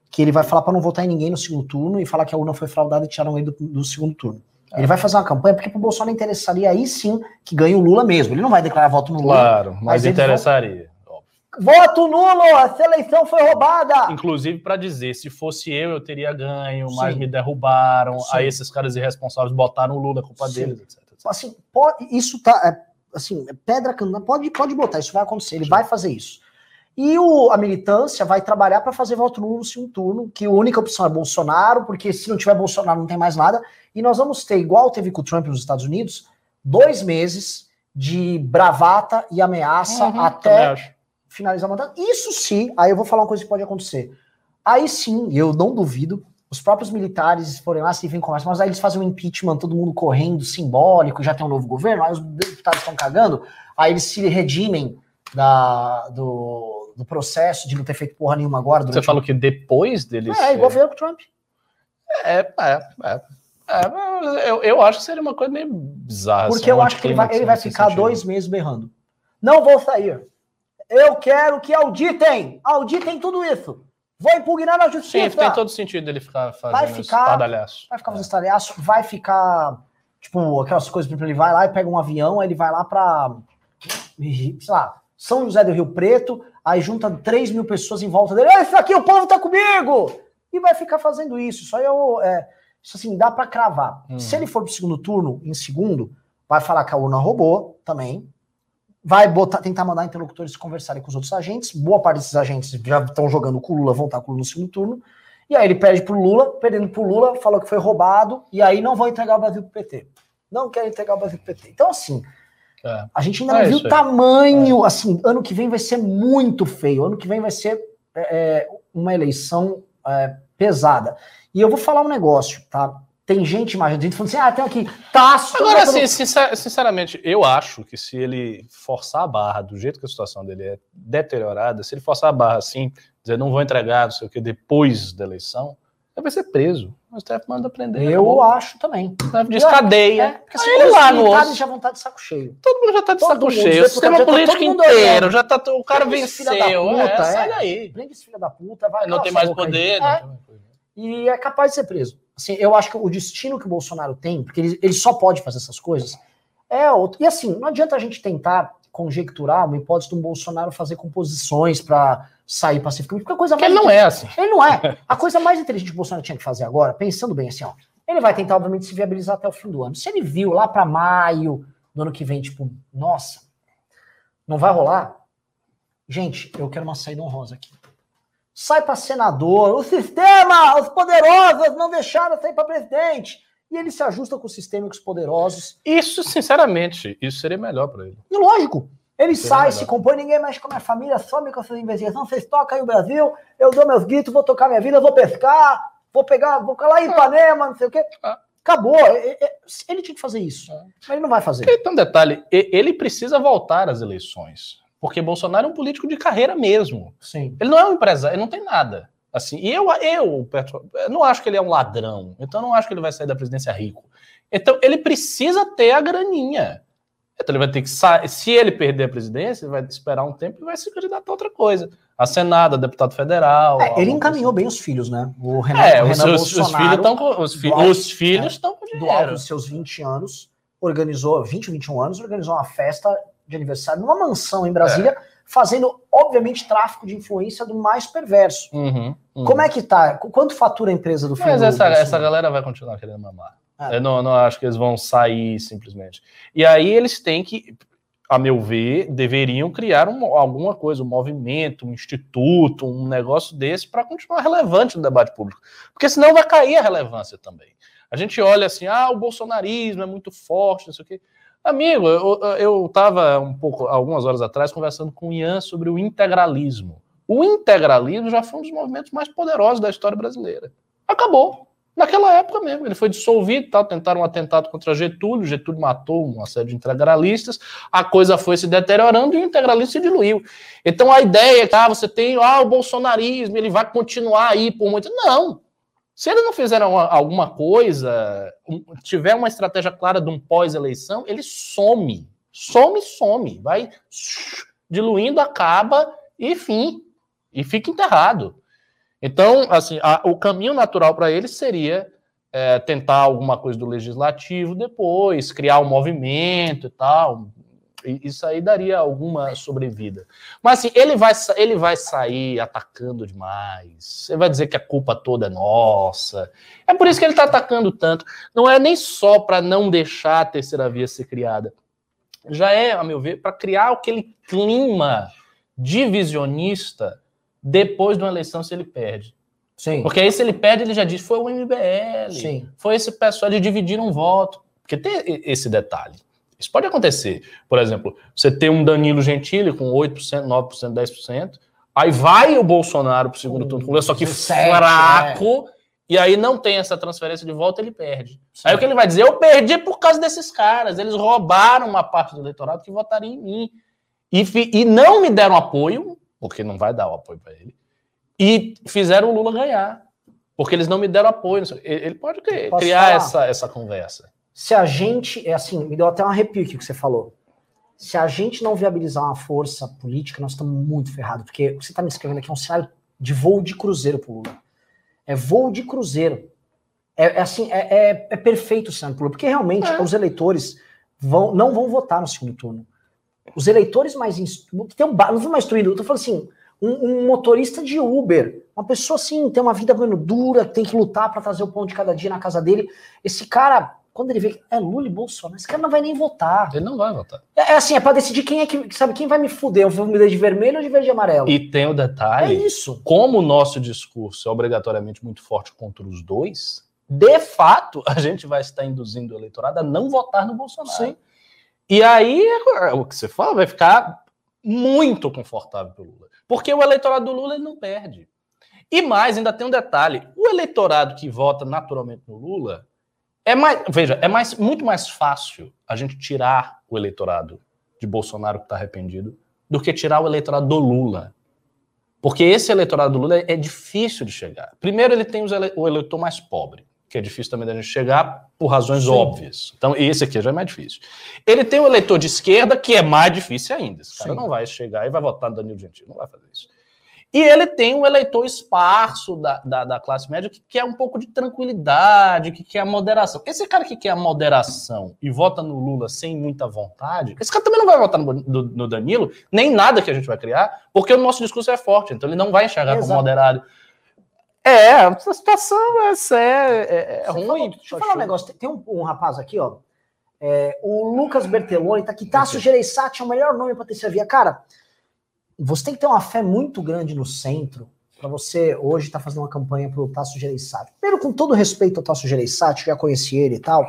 que ele vai falar para não votar em ninguém no segundo turno e falar que a urna foi fraudada e tiraram ele do, do segundo turno. Ele vai fazer uma campanha porque pro Bolsonaro interessaria aí sim que ganhe o Lula mesmo. Ele não vai declarar voto no Lula. Claro, mas, Mas interessaria. Óbvio. Voto nulo, essa eleição foi roubada. Inclusive para dizer, se fosse eu, eu teria ganho, mas Sim. me derrubaram, Sim. aí esses caras irresponsáveis botaram o Lula, a culpa Sim. deles, etc. Assim, pode, isso tá. é, assim, é pedra. Pode, pode botar, isso vai acontecer. Ele vai fazer isso. E o, a militância vai trabalhar para fazer voto nulo no segundo turno, que a única opção é Bolsonaro, porque se não tiver Bolsonaro não tem mais nada. E nós vamos ter, igual teve com o Trump nos Estados Unidos, dois meses de bravata e ameaça Uhum, até finalizar o mandato. Isso sim, aí eu vou falar uma coisa que pode acontecer. Aí sim, eu não duvido, os próprios militares forem lá, se vem conversa, mas aí eles fazem um impeachment, todo mundo correndo, simbólico, já tem um novo governo, aí os deputados estão cagando, aí eles se redimem da, do, do processo de não ter feito porra nenhuma agora. Você fala que depois deles. É, igual veio com o Trump. É, é, é. É, eu, eu acho que seria uma coisa meio bizarra. Porque assim, eu um acho que ele vai, ele vai ficar sentido. dois meses berrando. Não vou sair. Eu quero que auditem. Auditem tudo isso. Vou impugnar na justiça. Sim, tem todo sentido ele ficar fazendo Vai ficar- estardalhaço. Vai ficar fazendo estalhaço, vai ficar, tipo, aquelas coisas, por exemplo, ele vai lá e pega um avião, aí ele vai lá pra, sei lá, São José do Rio Preto, aí junta 3 mil pessoas em volta dele, esse aqui, o povo tá comigo! E vai ficar fazendo isso, isso aí é, o- é isso assim, dá pra cravar. Uhum. Se ele for pro segundo turno, em segundo, vai falar que a urna roubou também, vai botar, tentar mandar interlocutores conversarem com os outros agentes, boa parte desses agentes já estão jogando com o Lula, vão estar com o Lula no segundo turno, e aí ele perde pro Lula, perdendo pro Lula, falou que foi roubado, e aí não vão entregar o Brasil pro PT. Não querem entregar o Brasil pro PT. Então, assim, É. a gente ainda É não viu o tamanho, assim, ano que vem vai ser muito feio, ano que vem vai ser é, é, uma eleição é, pesada. E eu vou falar um negócio, tá? Tem gente imaginando, gente falando assim, ah, tem aqui, Tasso... Agora, botando- assim, sincer- sinceramente, eu acho que se ele forçar a barra do jeito que a situação dele é deteriorada, se ele forçar a barra assim, dizer não vou entregar, não sei o que, depois da eleição, ele vai ser preso. O STF manda prender. eu acabou. acho também. Diz Eu- cadeia. É, porque assim, Aí ele lá no militares osso. já vão estar de saco cheio. Todo mundo já tá de Todo saco mundo, cheio. O sistema tá político inteiro olhando. já tá. O cara Prende venceu. puta, é, é. sai daí. Prende esse filho da puta, vai Não cala tem sua mais poder. É, tem e é capaz de ser preso. Assim, eu acho que o destino que o Bolsonaro tem, porque ele, ele só pode fazer essas coisas, é outro. E assim, não adianta a gente tentar conjecturar uma hipótese do Bolsonaro fazer composições para sair pacificamente, porque a coisa mais ele não é assim. Ele não é. A coisa mais inteligente que o Bolsonaro tinha que fazer agora, pensando bem assim, ó, ele vai tentar, obviamente, se viabilizar até o fim do ano. Se ele viu lá para maio do ano que vem, tipo, nossa, não vai rolar. Gente, eu quero uma saída honrosa aqui. Sai para senador, o sistema, os poderosos não deixaram sair para presidente. E ele se ajusta com os poderosos. Isso, sinceramente, isso seria melhor para ele. E lógico, ele Seria sai, melhor. se compõe, ninguém mexe com a minha família, some com essa investigação, vocês tocam aí o Brasil, eu dou meus gritos, vou tocar minha vida, vou pescar, vou pegar, vou lá em Ipanema, não sei o quê. Ah. Acabou. É- é- Ele tinha que fazer isso. Ah. Mas ele não vai fazer. Tem um detalhe, ele precisa voltar às eleições, porque Bolsonaro é um político de carreira mesmo. Sim. Ele não é um empresário, ele não tem nada. Assim, e eu, eu, Petro, não acho que ele é um ladrão, então não acho que ele vai sair da presidência rico. Então ele precisa ter a graninha. Então ele vai ter que sair. Se ele perder a presidência, ele vai esperar um tempo e vai se candidatar a outra coisa. A Senado, a deputado federal. É, ele encaminhou coisa bem os filhos, né? O assim. É, o os, Renan os Bolsonaro, filhos estão com. Os, fi- alto- os filhos estão com do alto dos seus 20 anos, organizou, 20, 21 anos, organizou uma festa de aniversário numa mansão em Brasília, É. fazendo, obviamente, tráfico de influência do mais perverso. Uhum, uhum. Como é que tá? Qu- Quanto fatura a empresa do filho Mas essa, essa galera vai continuar querendo mamar. Ah. Eu não, não acho que eles vão sair simplesmente. E aí eles têm que, a meu ver, deveriam criar um- alguma coisa, um movimento, um instituto, um negócio desse para continuar relevante no debate público. Porque senão vai cair a relevância também. A gente olha assim, ah, o bolsonarismo é muito forte, não sei o quê. Amigo, eu estava um pouco, algumas horas atrás, conversando com o Ian sobre o integralismo. O integralismo já foi um dos movimentos mais poderosos da história brasileira. Acabou. Naquela época mesmo, ele foi dissolvido, tal, tentaram um atentado contra Getúlio, Getúlio matou uma série de integralistas, a coisa foi se deteriorando e o integralismo se diluiu. Então a ideia é que ah, você tem ah, o bolsonarismo, ele vai continuar aí por muito. Não! Se ele não fizer uma- alguma coisa, tiver uma estratégia clara de um pós-eleição, ele some. Some, some. Vai diluindo, acaba e fim. E fica enterrado. Então, assim, a- o caminho natural para ele seria é, tentar alguma coisa do legislativo depois, criar um movimento e tal. Isso aí daria alguma sobrevida. Mas assim, ele vai, ele vai sair atacando demais. Ele vai dizer que a culpa toda é nossa. É por isso que ele está atacando tanto. Não é nem só para não deixar a terceira via ser criada. Já é, a meu ver, para criar aquele clima divisionista depois de uma eleição se ele perde. Sim. Porque aí se ele perde, ele já diz, foi o MBL, Sim. foi esse pessoal de dividir um voto. Porque tem esse detalhe. Isso pode acontecer. Por exemplo, você tem um Danilo Gentili com 8%, 9%, 10%, aí vai o Bolsonaro para o segundo turno só que 17, fraco, e aí não tem essa transferência de volta, ele perde. Sim. Aí o que ele vai dizer? Eu perdi por causa desses caras. Eles roubaram uma parte do eleitorado que votaria em mim. E, e não me deram apoio, porque não vai dar o apoio para ele, e fizeram o Lula ganhar. Porque eles não me deram apoio. Ele pode criar essa, essa conversa. Se a gente, é assim, me deu até um arrepio que você falou. Se a gente não viabilizar uma força política, nós estamos muito ferrados, porque o que você está me escrevendo aqui é um cenário de voo de cruzeiro pro Lula. É voo de cruzeiro. É, é assim, é, é- é perfeito o cenário pro Lula, porque realmente É. os eleitores vão, não vão votar no segundo turno. Os eleitores mais instru... tem um, não vou mais instruído, eu tô falando assim, um, um motorista de Uber, uma pessoa assim, tem uma vida meio dura, tem que lutar para trazer o pão de cada dia na casa dele. Esse cara, quando ele vê que é Lula e Bolsonaro, esse cara não vai nem votar. Ele não vai votar. É, é assim, é para decidir quem é que, sabe, quem vai me fuder, eu vou me dar de vermelho ou de verde e amarelo. E tem o é detalhe: isso. como o nosso discurso é obrigatoriamente muito forte contra os dois, de fato, a gente vai estar induzindo o eleitorado a não votar no Bolsonaro. Sim. E aí, é o que você fala, vai ficar muito confortável para o Lula. Porque o eleitorado do Lula ele não perde. E mais, ainda tem um detalhe: o eleitorado que vota naturalmente no Lula é mais. Veja, é mais, muito mais fácil a gente tirar o eleitorado de Bolsonaro que está arrependido do que tirar o eleitorado do Lula. Porque esse eleitorado do Lula é difícil de chegar. Primeiro, ele tem ele- o eleitor mais pobre, que é difícil também da gente chegar por razões Sim. óbvias. Então, esse aqui já é mais difícil. Ele tem o eleitor de esquerda, que é mais difícil ainda. Esse cara Sim. não vai chegar e vai votar no Danilo Gentili, não vai fazer isso. E ele tem um eleitor esparso da, da, da classe média que quer um pouco de tranquilidade, que quer a moderação. Esse cara que quer a moderação e vota no Lula sem muita vontade, esse cara também não vai votar no, no- no Danilo, nem nada que a gente vai criar, porque o nosso discurso é forte, então ele não vai enxergar como Exato. moderado. É, a situação essa é, é, é ruim. falou- deixa eu falar um negócio. Tem, um, um rapaz aqui, ó. é, o Lucas Bertelloni tá aqui. Tasso Gereissati é o melhor nome para ter servia. Cara, você tem que ter uma fé muito grande no centro para você hoje estar fazendo uma campanha pro Tasso Gereissati. Primeiro, com todo respeito ao Tasso Gereissati, já conheci ele e tal.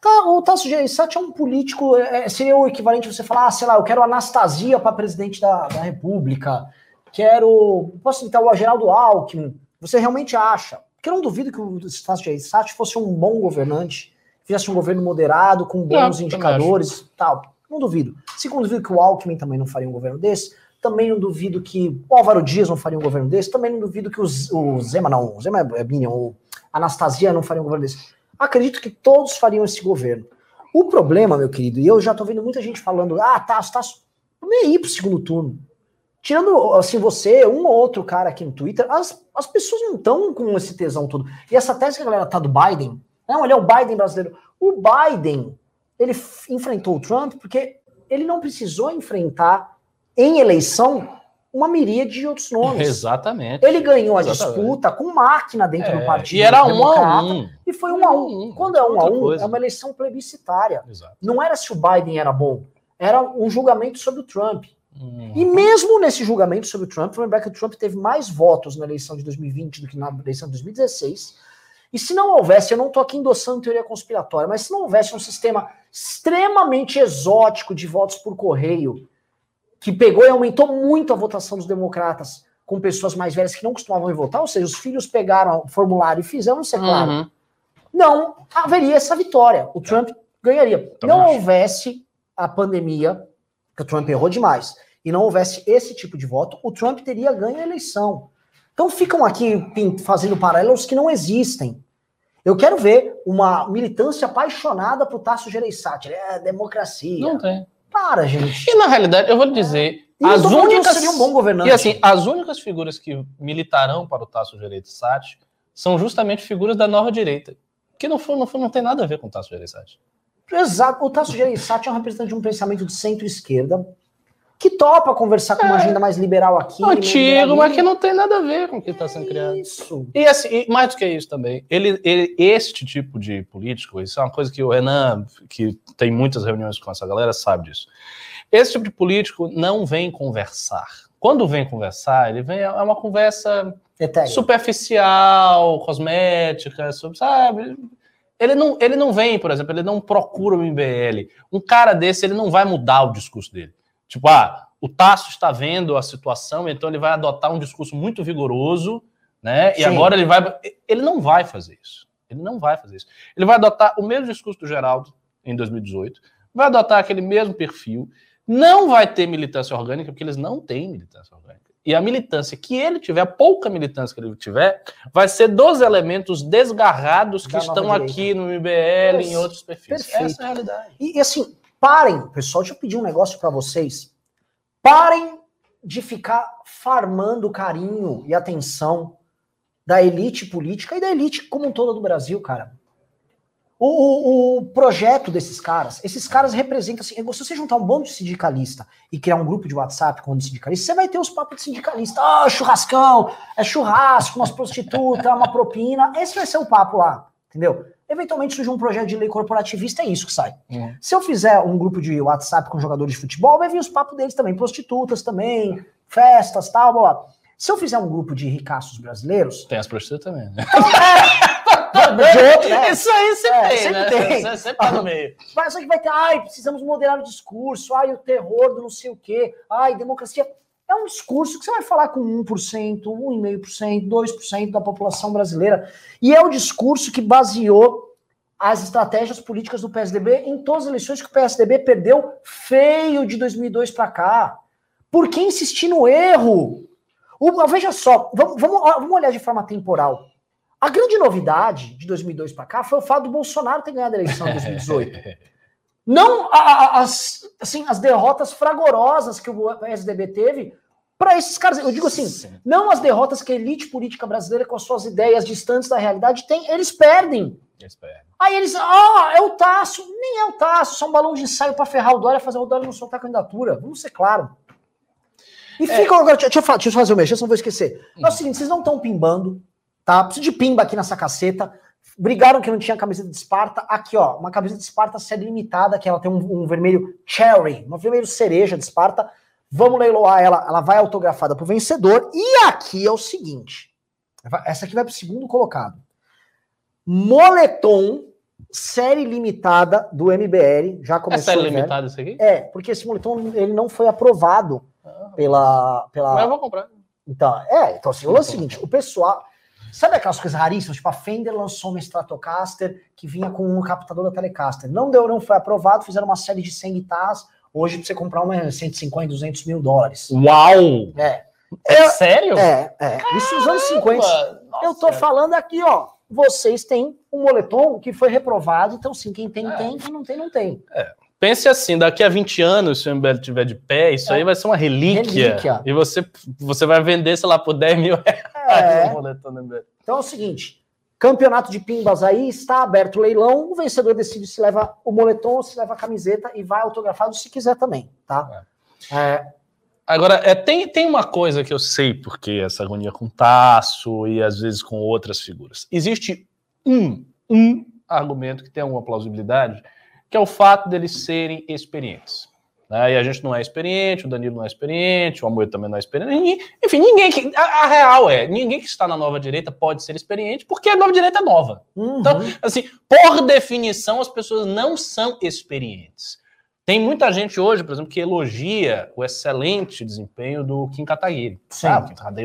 Tá, o Tasso Gereissati é um político, é, é, seria o equivalente a você falar, ah, sei lá, eu quero Anastasia para presidente da, da República, quero, posso citar o Geraldo Alckmin, você realmente acha? Porque eu não duvido que o Tasso Gereissati fosse um bom governante, fizesse um governo moderado, com bons também indicadores tal. Não duvido. Segundo, duvido que o Alckmin também não faria um governo desse. Também não duvido que o Álvaro Dias não faria um governo desse. Também não duvido que o, o Zema, não, o Zema é Binion, o Anastasia não faria um governo desse. Acredito que todos fariam esse governo. O problema, meu querido, e eu já tô vendo muita gente falando, ah, Tasso, Tasso, nem aí pro segundo turno. Tirando, assim, você, um ou outro cara aqui no Twitter, as, as pessoas não estão com esse tesão todo. E essa tese que a galera tá do Biden, não, ele é o Biden brasileiro. O Biden, ele enfrentou o Trump porque ele não precisou enfrentar em eleição uma miríade de outros nomes. Exatamente. Ele ganhou a Exatamente. disputa com máquina dentro É, do partido. e era um a um. E foi um a um. Um, Quando é um a um, coisa. é uma eleição plebiscitária. Exato. Não era se o Biden era bom, era um julgamento sobre o Trump. Hum. E mesmo nesse julgamento sobre o Trump, lembrar que o Trump teve mais votos na eleição de 2020 do que na eleição de 2016. E se não houvesse, eu não estou aqui endossando teoria conspiratória, mas se não houvesse um sistema extremamente exótico de votos por correio, que pegou e aumentou muito a votação dos democratas com pessoas mais velhas que não costumavam ir votar, ou seja, os filhos pegaram o formulário e fizeram, isso é claro, Uhum. não haveria essa vitória. O Trump ganharia. Também não acho. houvesse a pandemia, que o Trump errou demais, e não houvesse esse tipo de voto, o Trump teria ganho a eleição. Então ficam aqui fazendo paralelos que não existem. Eu quero ver uma militância apaixonada pro Tasso Gereissati. É democracia. Não tem. Para, gente. E na realidade, eu vou lhe dizer, E as únicas. seria um bom governante. E assim, as únicas figuras que militarão para o Tasso Gereissati são justamente figuras da nova direita, que não, for, não tem nada a ver com o Tasso Gereissati. Exato. O Tasso Gereissati é um representante de um pensamento de centro-esquerda que topa conversar com uma É. agenda mais liberal aqui. Antigo, mas que não tem nada a ver com o que está sendo criado. Isso. E assim, e mais do que isso também, ele, ele- este tipo de político, isso é uma coisa que o Renan, que tem muitas reuniões com essa galera, sabe disso. Esse tipo de político não vem conversar. Quando vem conversar, ele vem, é uma conversa Etéreo. superficial, cosmética, sobre- sabe? Ele não, ele não vem, por exemplo, ele não procura o MBL. Um cara desse, ele não vai mudar o discurso dele. Tipo, ah, o Tasso está vendo a situação, então ele vai adotar um discurso muito vigoroso, né? E Sim. agora ele vai. Ele não vai fazer isso. Ele não vai fazer isso. Ele vai adotar o mesmo discurso do Geraldo em 2018, vai adotar aquele mesmo perfil, não vai ter militância orgânica, porque eles não têm militância orgânica. E a militância que ele tiver, a pouca militância que ele tiver, vai ser dos elementos desgarrados que Da estão aqui no MBL, em Isso. outros perfis. Perfeito. Essa é a realidade. E, e assim, parem, pessoal, deixa eu pedir um negócio pra vocês. Parem de ficar farmando carinho e atenção da elite política e da elite como um todo do Brasil, cara. O, o- o projeto desses caras, esses caras representam assim, se você juntar um bando de sindicalista e criar um grupo de WhatsApp com um sindicalista, você vai ter os papos de sindicalista, ah, churrascão, é churrasco, umas prostitutas, uma propina, esse vai ser o papo lá, entendeu? Eventualmente surge um projeto de lei corporativista, é isso que sai. Uhum. Se eu fizer um grupo de WhatsApp com jogadores de futebol, vai vir os papos deles também, prostitutas também, festas, tal, blá, blá. Se eu fizer um grupo de ricaços brasileiros, Tem as prostitutas também, né? de outro, né? Isso aí sempre É, tem, sempre né? tem. Você sempre tá no meio. Mas só que vai ter, ai, precisamos moderar o discurso, ai, o terror do não sei o quê, ai, democracia. É um discurso que você vai falar com 1%, 1,5%, 2% da população brasileira. E é o discurso que baseou as estratégias políticas do PSDB em todas as eleições que o PSDB perdeu feio de 2002 para cá. Por que insistir no erro? O- veja só, vamos, vamos, vamos olhar de forma temporal. A grande novidade de 2002 para cá foi o fato do Bolsonaro ter ganhado a eleição em 2018. Não a- a- as, assim, as derrotas fragorosas que o PSDB teve para esses caras. Eu digo assim, Sim. não as derrotas que a elite política brasileira, com as suas ideias distantes da realidade, tem. Eles perdem. Espera. Aí eles, ah, é o Tasso. Nem é o Tasso, só um balão de ensaio para ferrar o Dória, fazer o Dória não soltar a candidatura. Vamos ser claro. E fica agora, deixa, eu deixa eu fazer o mexer, senão eu vou esquecer. É o seguinte, vocês não estão pimbando, tá? Preciso de pimba aqui nessa caceta. Brigaram que não tinha camiseta de Esparta. Aqui, ó, uma camiseta de Esparta série limitada, que ela tem um, um vermelho cherry, um vermelho cereja de Esparta. Vamos leiloar ela, ela vai autografada pro vencedor. E aqui é o seguinte: essa aqui vai pro segundo colocado. Moletom, série limitada do MBL. Já É começou. série o velho. limitada isso aqui? É, porque esse moletom ele não foi aprovado pela. pela... Mas eu vou comprar. Então, é, então assim, o lance é o seguinte, o pessoal. Sabe aquelas coisas raríssimas? Tipo, a Fender lançou uma Stratocaster que vinha com um captador da Telecaster. Não deu, não foi aprovado, fizeram uma série de 100 guitarras. Hoje, pra você comprar uma é 150, 200 mil dólares. Uau! É, É sério? é, é. Isso nos anos 50. Nossa. Eu tô falando aqui, ó. Vocês têm um moletom que foi reprovado, então sim, quem tem, É. tem, quem não tem, não tem. Pense assim, daqui a 20 anos, se o MBL estiver de pé, isso É. aí vai ser uma relíquia. Relíquia. E você, você vai vender, sei lá, por 10 mil reais É. o boletom do MBL. Então é o seguinte: campeonato de pimbas aí, está aberto o leilão. O vencedor decide se leva o moletom ou se leva a camiseta e vai autografado se quiser também, tá? É, Agora, é, tem, tem uma coisa que eu sei porque essa agonia com Tasso e às vezes com outras figuras. Existe um, um argumento que tem alguma plausibilidade, que é o fato deles serem experientes. né? E a gente não é experiente, o Danilo não é experiente, o Amoedo também não é experiente. ninguém- enfim, ninguém que. A, a real é, ninguém que está na nova direita pode ser experiente, porque a nova direita é nova. uhum. Então, assim, por definição, as pessoas não são experientes. Tem muita gente hoje, por exemplo, que elogia o excelente desempenho do Kim Kataguiri.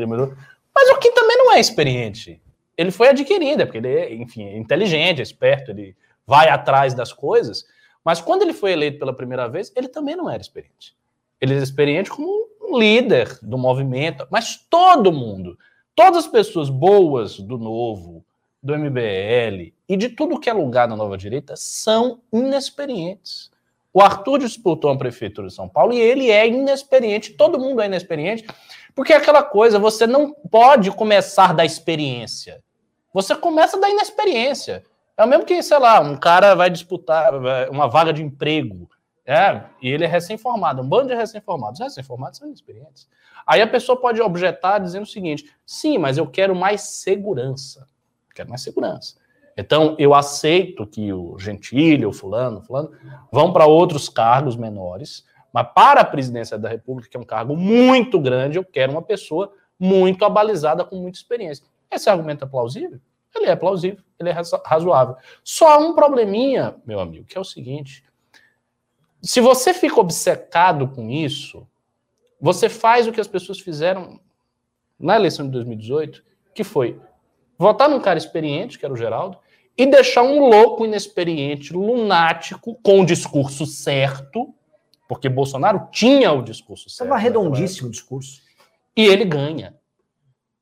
Melhorou. Mas o Kim também não é experiente. Ele foi adquirido, é porque ele é, enfim, é inteligente, é esperto, ele vai atrás das coisas. Mas quando ele foi eleito pela primeira vez, ele também não era experiente. Ele era experiente como um líder do movimento, mas todo mundo, todas as pessoas boas do novo, do MBL e de tudo que é lugar na nova direita são inexperientes. O Arthur disputou a prefeitura de São Paulo e ele é inexperiente, todo mundo é inexperiente, porque é aquela coisa, você não pode começar da experiência. Você começa da inexperiência. É o mesmo que, sei lá, um cara vai disputar uma vaga de emprego, é, e ele é recém-formado, um bando de recém-formados. Os recém-formados são inexperientes. Aí a pessoa pode objetar dizendo o seguinte: sim, mas eu quero mais segurança. Quero mais segurança. Então, eu aceito que o Gentili, o fulano, fulano, vão para outros cargos menores, mas para a presidência da República, que é um cargo muito grande, eu quero uma pessoa muito abalizada, com muita experiência. Esse argumento é plausível? Ele é plausível, ele é razoável. Só há um probleminha, meu amigo, que é o seguinte: se você fica obcecado com isso, você faz o que as pessoas fizeram na eleição de 2018, que foi votar num cara experiente, que era o Geraldo, e deixar um louco inexperiente, lunático, com o discurso certo, porque Bolsonaro tinha o discurso certo. Estava redondíssimo o discurso. E ele ganha.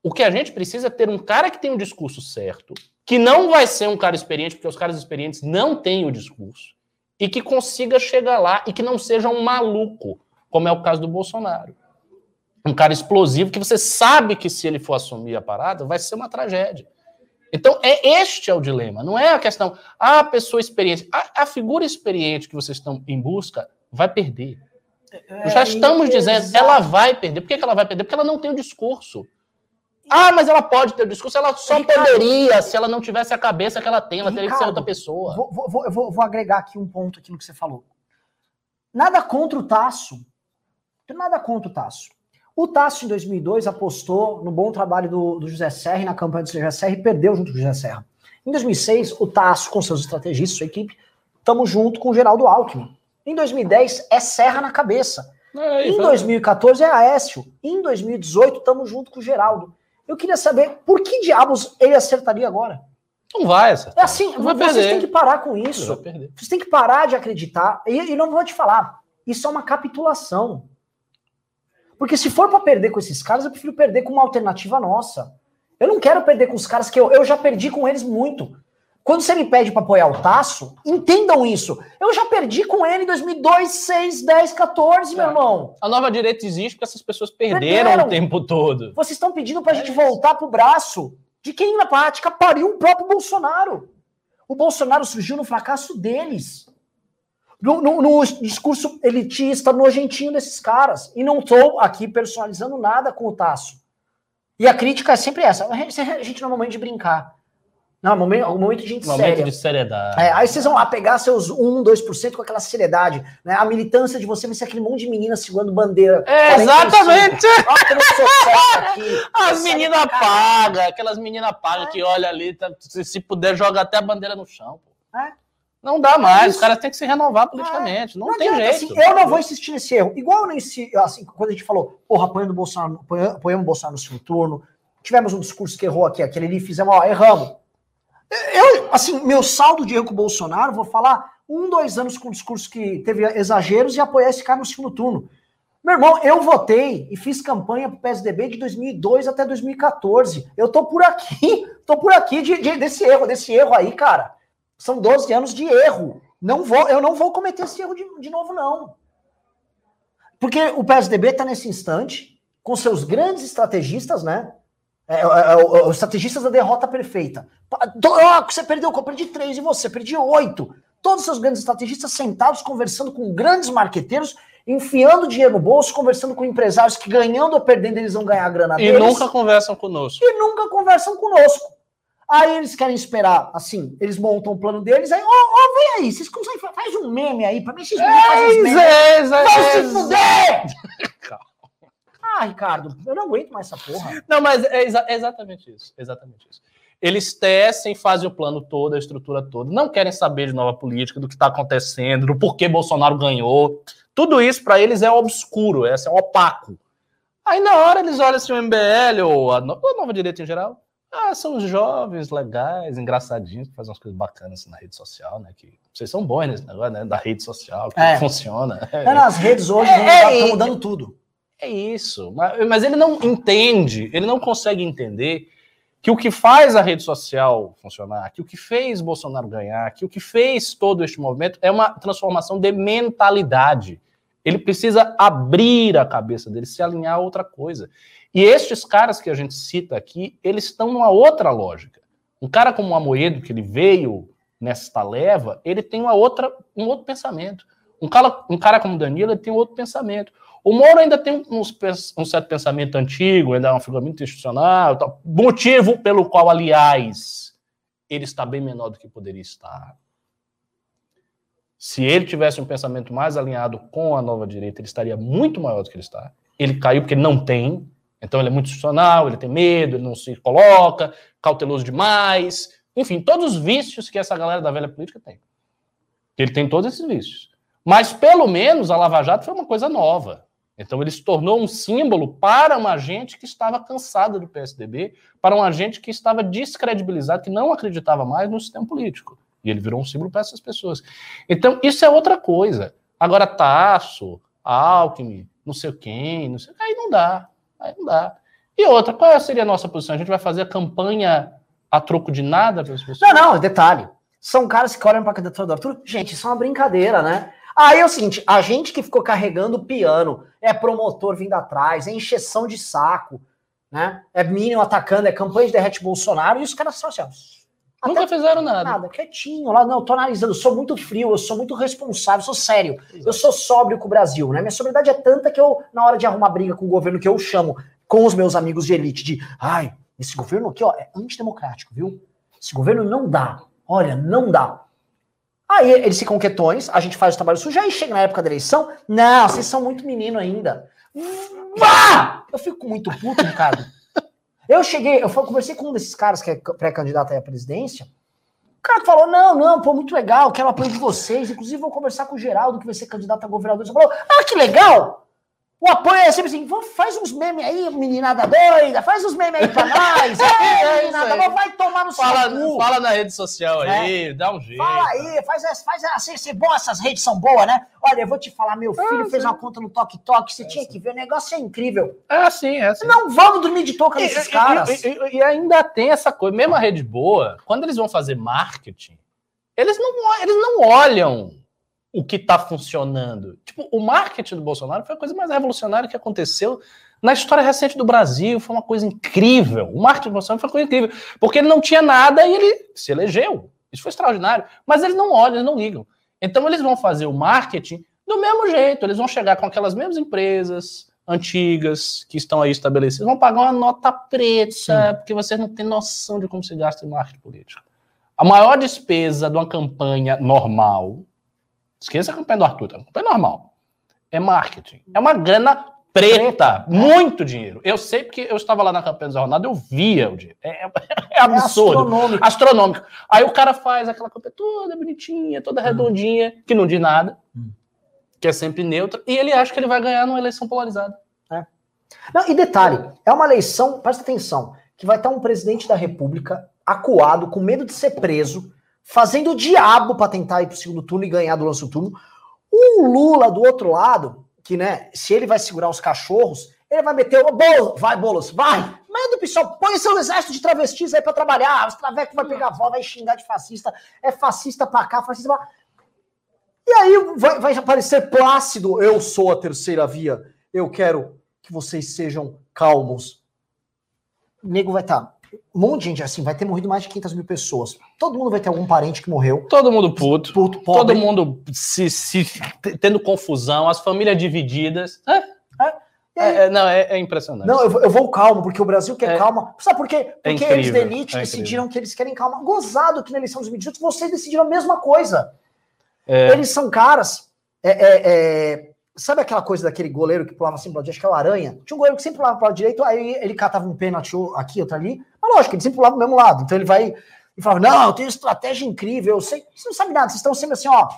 O que a gente precisa é ter um cara que tem o discurso certo, que não vai ser um cara experiente, porque os caras experientes não têm o discurso, e que consiga chegar lá e que não seja um maluco, como é o caso do Bolsonaro. Um cara explosivo que você sabe que se ele for assumir a parada, vai ser uma tragédia. Então, é este é o dilema, não é a questão, ah, a pessoa experiente, a, a figura experiente que vocês estão em busca vai perder. É, Já estamos é, dizendo, exato. ela vai perder. Por que ela vai perder? Porque ela não tem o discurso. Ah, mas ela pode ter o discurso, ela só Ricardo, poderia se ela não tivesse a cabeça que ela tem, ela Ricardo, teria que ser outra pessoa. Vou, vou, vou, vou, agregar aqui um ponto aqui no que você falou. Nada contra o Tasso. Nada contra o Tasso. O Tasso, em 2002, apostou no bom trabalho do, do José Serra na campanha do José Serra e perdeu junto com o José Serra. Em 2006, o Tasso, com seus estrategistas, sua equipe, estamos junto com o Geraldo Alckmin. Em 2010, é Serra na cabeça. É, em 2014, é Aécio. Em 2018, estamos junto com o Geraldo. Eu queria saber por que diabos ele acertaria agora? Não vai essa. É assim, vocês perder. têm que parar com isso. Vocês têm que parar de acreditar. E, e não vou te falar, isso é uma capitulação. Porque se for para perder com esses caras, eu prefiro perder com uma alternativa nossa. Eu não quero perder com os caras que eu, eu já perdi com eles muito. Quando você me pede para apoiar o Tasso, entendam isso. Eu já perdi com ele em 2002, 6, 10, 14, é. meu irmão. A nova direita existe porque essas pessoas perderam, perderam. o tempo todo. Vocês estão pedindo para a é gente isso. voltar pro braço de quem na prática pariu o próprio Bolsonaro. O Bolsonaro surgiu no fracasso deles no, no, no, discurso elitista, nojentinho desses caras. E não estou aqui personalizando nada com o Tasso. E a crítica é sempre essa. A gente, a gente não é momento de brincar. Não, é momento, um momento de gente momento séria. de seriedade. É, aí vocês vão lá pegar seus 1, 2% com aquela seriedade. Né? A militância de você vai ser aquele monte de meninas segurando bandeira. É, exatamente! aqui, As meninas pagas, aquelas meninas pagas é. que olha ali, tá, se, se puder, joga até a bandeira no chão. Pô. É. Não dá mais, os caras têm que se renovar politicamente. Não, não tem adianta, jeito. Assim, eu não vou insistir nesse erro. Igual nesse, assim, quando a gente falou, porra, apoiando o Bolsonaro, apoiamos o Bolsonaro no segundo turno, tivemos um discurso que errou aqui, aquele ali, fizemos, ó, erramos. Eu, assim, meu saldo de erro com o Bolsonaro, vou falar um, dois anos com discurso que teve exageros e apoiar esse cara no segundo turno. Meu irmão, eu votei e fiz campanha pro PSDB de 2002 até 2014. Eu tô por aqui, tô por aqui de, de, desse erro, desse erro aí, cara. São 12 anos de erro. Não vou, eu não vou cometer esse erro de, de novo, não. Porque o PSDB está nesse instante, com seus grandes estrategistas, né? É, é, é, os estrategistas da derrota perfeita. Oh, você perdeu, eu perdi três, e você? Perdi oito. Todos os seus grandes estrategistas sentados, conversando com grandes marqueteiros, enfiando dinheiro no bolso, conversando com empresários que ganhando ou perdendo eles vão ganhar a grana e deles. E nunca conversam conosco. E nunca conversam conosco. Aí eles querem esperar, assim, eles montam o plano deles, aí, ó, oh, vem aí, vocês conseguem, faz um meme aí, pra mim vocês memes fazem memes. É, Vai se fuder! Ah, Ricardo, eu não aguento mais essa porra. Não, mas é exa exatamente isso, exatamente isso. Eles tecem, fazem o plano todo, a estrutura toda, não querem saber de nova política, do que está acontecendo, do porquê Bolsonaro ganhou. Tudo isso para eles é obscuro, é, é opaco. Aí na hora eles olham assim o MBL ou a, no a nova direita em geral, ah, são os jovens legais, engraçadinhos, que fazem umas coisas bacanas assim, na rede social, né? Que vocês são bons nesse negócio, né? Da rede social, que é. funciona. É, nas redes hoje é, estão é, mudando tudo. É isso. Mas, mas ele não entende, ele não consegue entender que o que faz a rede social funcionar, que o que fez Bolsonaro ganhar, que o que fez todo este movimento é uma transformação de mentalidade. Ele precisa abrir a cabeça dele, se alinhar a outra coisa. E estes caras que a gente cita aqui, eles estão numa outra lógica. Um cara como o Amoedo, que ele veio nesta leva, ele tem uma outra, um outro pensamento. Um cara, um cara como Danilo ele tem outro pensamento. O Moro ainda tem um, um certo pensamento antigo, ainda é uma figura muito institucional, tal, motivo pelo qual, aliás, ele está bem menor do que poderia estar. Se ele tivesse um pensamento mais alinhado com a nova direita, ele estaria muito maior do que ele está. Ele caiu porque ele não tem, então ele é muito institucional, ele tem medo, ele não se coloca, cauteloso demais, enfim, todos os vícios que essa galera da velha política tem. Ele tem todos esses vícios. Mas pelo menos a Lava Jato foi uma coisa nova. Então ele se tornou um símbolo para uma gente que estava cansada do PSDB, para uma gente que estava descredibilizado, que não acreditava mais no sistema político. E ele virou um símbolo para essas pessoas. Então isso é outra coisa. Agora Tasso, Alckmin, não sei quem, não sei, aí não dá. Aí não dá. E outra, qual seria a nossa posição? A gente vai fazer a campanha a troco de nada para as pessoas? Não, não, detalhe. São caras que olham para a candidatura do Arthur. Gente, isso é uma brincadeira, né? Aí é o seguinte: a gente que ficou carregando o piano, é promotor vindo atrás, é encheção de saco, né? É mínimo atacando, é campanha de derrete Bolsonaro, e os caras são assim, ó, Nunca fizeram nada. Nada, quietinho lá, não, tô analisando, eu sou muito frio, eu sou muito responsável, eu sou sério, Exato. eu sou sóbrio com o Brasil, né? Minha sobriedade é tanta que eu, na hora de arrumar briga com o governo, que eu chamo com os meus amigos de elite, de ai, esse governo aqui, ó, é antidemocrático, viu? Esse governo não dá. Olha, não dá. Aí eles ficam quietões, a gente faz o trabalho sujo, aí chega na época da eleição, não, vocês são muito menino ainda. Vá! Eu fico muito puto, Ricardo. Eu cheguei, eu conversei com um desses caras que é pré-candidato à presidência. O cara falou: não, não, pô, muito legal, quero apoio de vocês. Inclusive, vou conversar com o Geraldo, que vai ser candidato a governador. Ele falou: ah, que legal! O apoio é sempre assim, faz uns memes aí, meninada doida, faz uns memes aí pra nós. é, nada, aí. vai tomar no fala, seu cu. Fala na rede social aí, é. dá um jeito. Fala aí, faz, faz assim, ser bom, essas redes são boas, né? Olha, eu vou te falar, meu filho ah, fez sim. uma conta no Tok Tok, você é, tinha sim. que ver, o negócio é incrível. É assim, é assim. Não vamos dormir de touca nesses caras. E, e, e, ainda tem essa coisa, mesmo a rede boa, quando eles vão fazer marketing, eles não, eles não olham o que está funcionando. Tipo, o marketing do Bolsonaro foi a coisa mais revolucionária que aconteceu na história recente do Brasil. Foi uma coisa incrível. O marketing do Bolsonaro foi uma coisa incrível. Porque ele não tinha nada e ele se elegeu. Isso foi extraordinário. Mas eles não olham, eles não ligam. Então eles vão fazer o marketing do mesmo jeito. Eles vão chegar com aquelas mesmas empresas antigas que estão aí estabelecidas, vão pagar uma nota preta, Sim. porque vocês não têm noção de como se gasta em marketing político. A maior despesa de uma campanha normal Esqueça a campanha do Arthur, tá? a campanha normal. É marketing. É uma grana preta, muito dinheiro. Eu sei porque eu estava lá na campanha do Zé Ronaldo, eu via o dinheiro. É, é, é absurdo. É astronômico. astronômico. Aí o cara faz aquela campanha toda bonitinha, toda hum. redondinha, que não diz nada, hum. que é sempre neutra, e ele acha que ele vai ganhar numa eleição polarizada. É. Não, e detalhe, é uma eleição, presta atenção, que vai estar um presidente da república acuado, com medo de ser preso, fazendo o diabo para tentar ir pro segundo turno e ganhar do lance turno. O Lula do outro lado, que né, se ele vai segurar os cachorros, ele vai meter o bolo, vai Bolos, vai. Manda o pessoal, põe seu exército de travestis aí para trabalhar. Os travecos vai pegar a avó, vai xingar de fascista, é fascista para cá, fascista pra... E aí vai, vai aparecer plácido, eu sou a terceira via, eu quero que vocês sejam calmos. O nego vai estar tá um monte de gente, assim, vai ter morrido mais de 500 mil pessoas. Todo mundo vai ter algum parente que morreu. Todo mundo puto. puto todo mundo se, se, tendo confusão, as famílias divididas. É, é, é, é não, é, é, impressionante. Não, eu vou, eu vou, calmo, porque o Brasil quer é. calma. Sabe por quê? É porque eles da elite decidiram que eles querem calma. Gozado que na eleição de 2018 vocês decidiram a mesma coisa. Eles são caras. é, Sabe aquela coisa daquele goleiro que pulava assim para acho que é o Aranha? Tinha um goleiro que sempre pulava para o direito, aí ele catava um pênalti aqui, outro ali. Mas lógico, ele sempre pulava do mesmo lado. Então ele vai e falava: Não, eu tenho estratégia incrível. Eu sei. Você não sabe nada, vocês estão sempre assim, ó.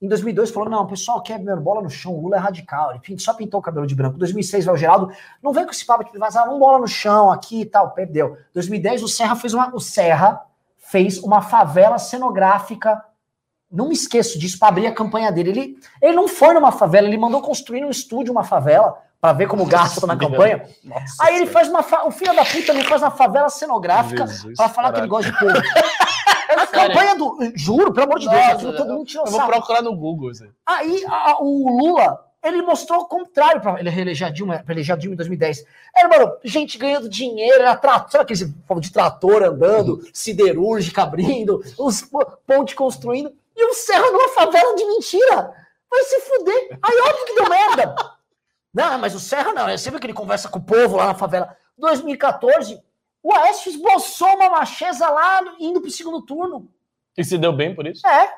Em 2002 falou: Não, o pessoal quer ver bola no chão, o Lula é radical. Ele só pintou o cabelo de branco. Em 2006 vai o Geraldo. Não vem com esse papo de vazar, não bola no chão aqui e tal. Perdeu. 2010 o Serra fez uma. O Serra fez uma favela cenográfica não me esqueço disso para abrir a campanha dele. Ele, ele não foi numa favela, ele mandou construir no estúdio uma favela para ver como gasta na campanha. Nossa, Aí ele faz uma. Fa... O filho da puta ele faz uma favela cenográfica para falar que ele gosta de povo. a campanha do. Juro, pelo amor de Deus, aquilo todo mundo tinha Eu vou procurar no Google. Assim. Aí a, o Lula ele mostrou o contrário para ele reeleger a Dilma, para eleger a Dilma em 2010. Era, mano, gente ganhando dinheiro, era trator, sabe aquele povo de trator andando, siderúrgica abrindo, os pontes construindo, e o Serra numa favela de mentira. Vai se fuder. Aí óbvio que deu merda. Não, mas o Serra não, é sempre que ele conversa com o povo lá na favela. 2014, o Aécio esboçou uma macheza lá indo pro segundo turno. E se deu bem por isso? É.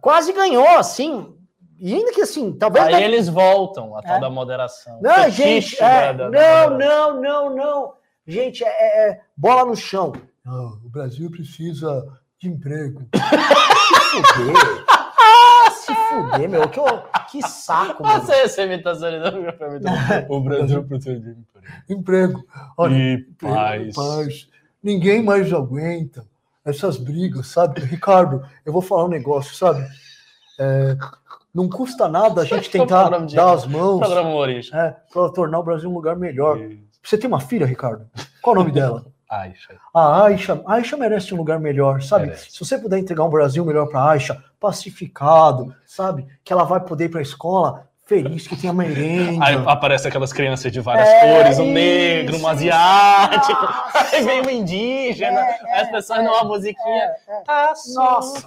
Quase ganhou, assim. E ainda que assim, talvez. Aí eles voltam, a tal é. da moderação. Não, gente. É, da, da, não, não, não, não. Gente, é, é, é bola no chão. Não, o Brasil precisa de emprego. se fuder. se fuder, meu. Que, que saco, mano. Nossa, essa imitação ali não O Brasil precisa de emprego. Emprego. Olha, e paz. paz. Ninguém mais aguenta essas brigas, sabe? Ricardo, eu vou falar um negócio, sabe? É, não custa nada a gente tentar dar as mãos é, para tornar o Brasil um lugar melhor. Você tem uma filha, Ricardo? Qual o nome dela? Aisha. A Aisha, a Aisha merece um lugar melhor, sabe? Merece. Se você puder entregar um Brasil melhor para Aisha, pacificado, sabe? Que ela vai poder ir para a escola feliz, que tenha merenda. Aí aparece aquelas crianças de várias é, cores, um isso, negro, um asiático, nossa, aí vem um indígena, é, as pessoas é, uma musiquinha. É, é. Tá nossa,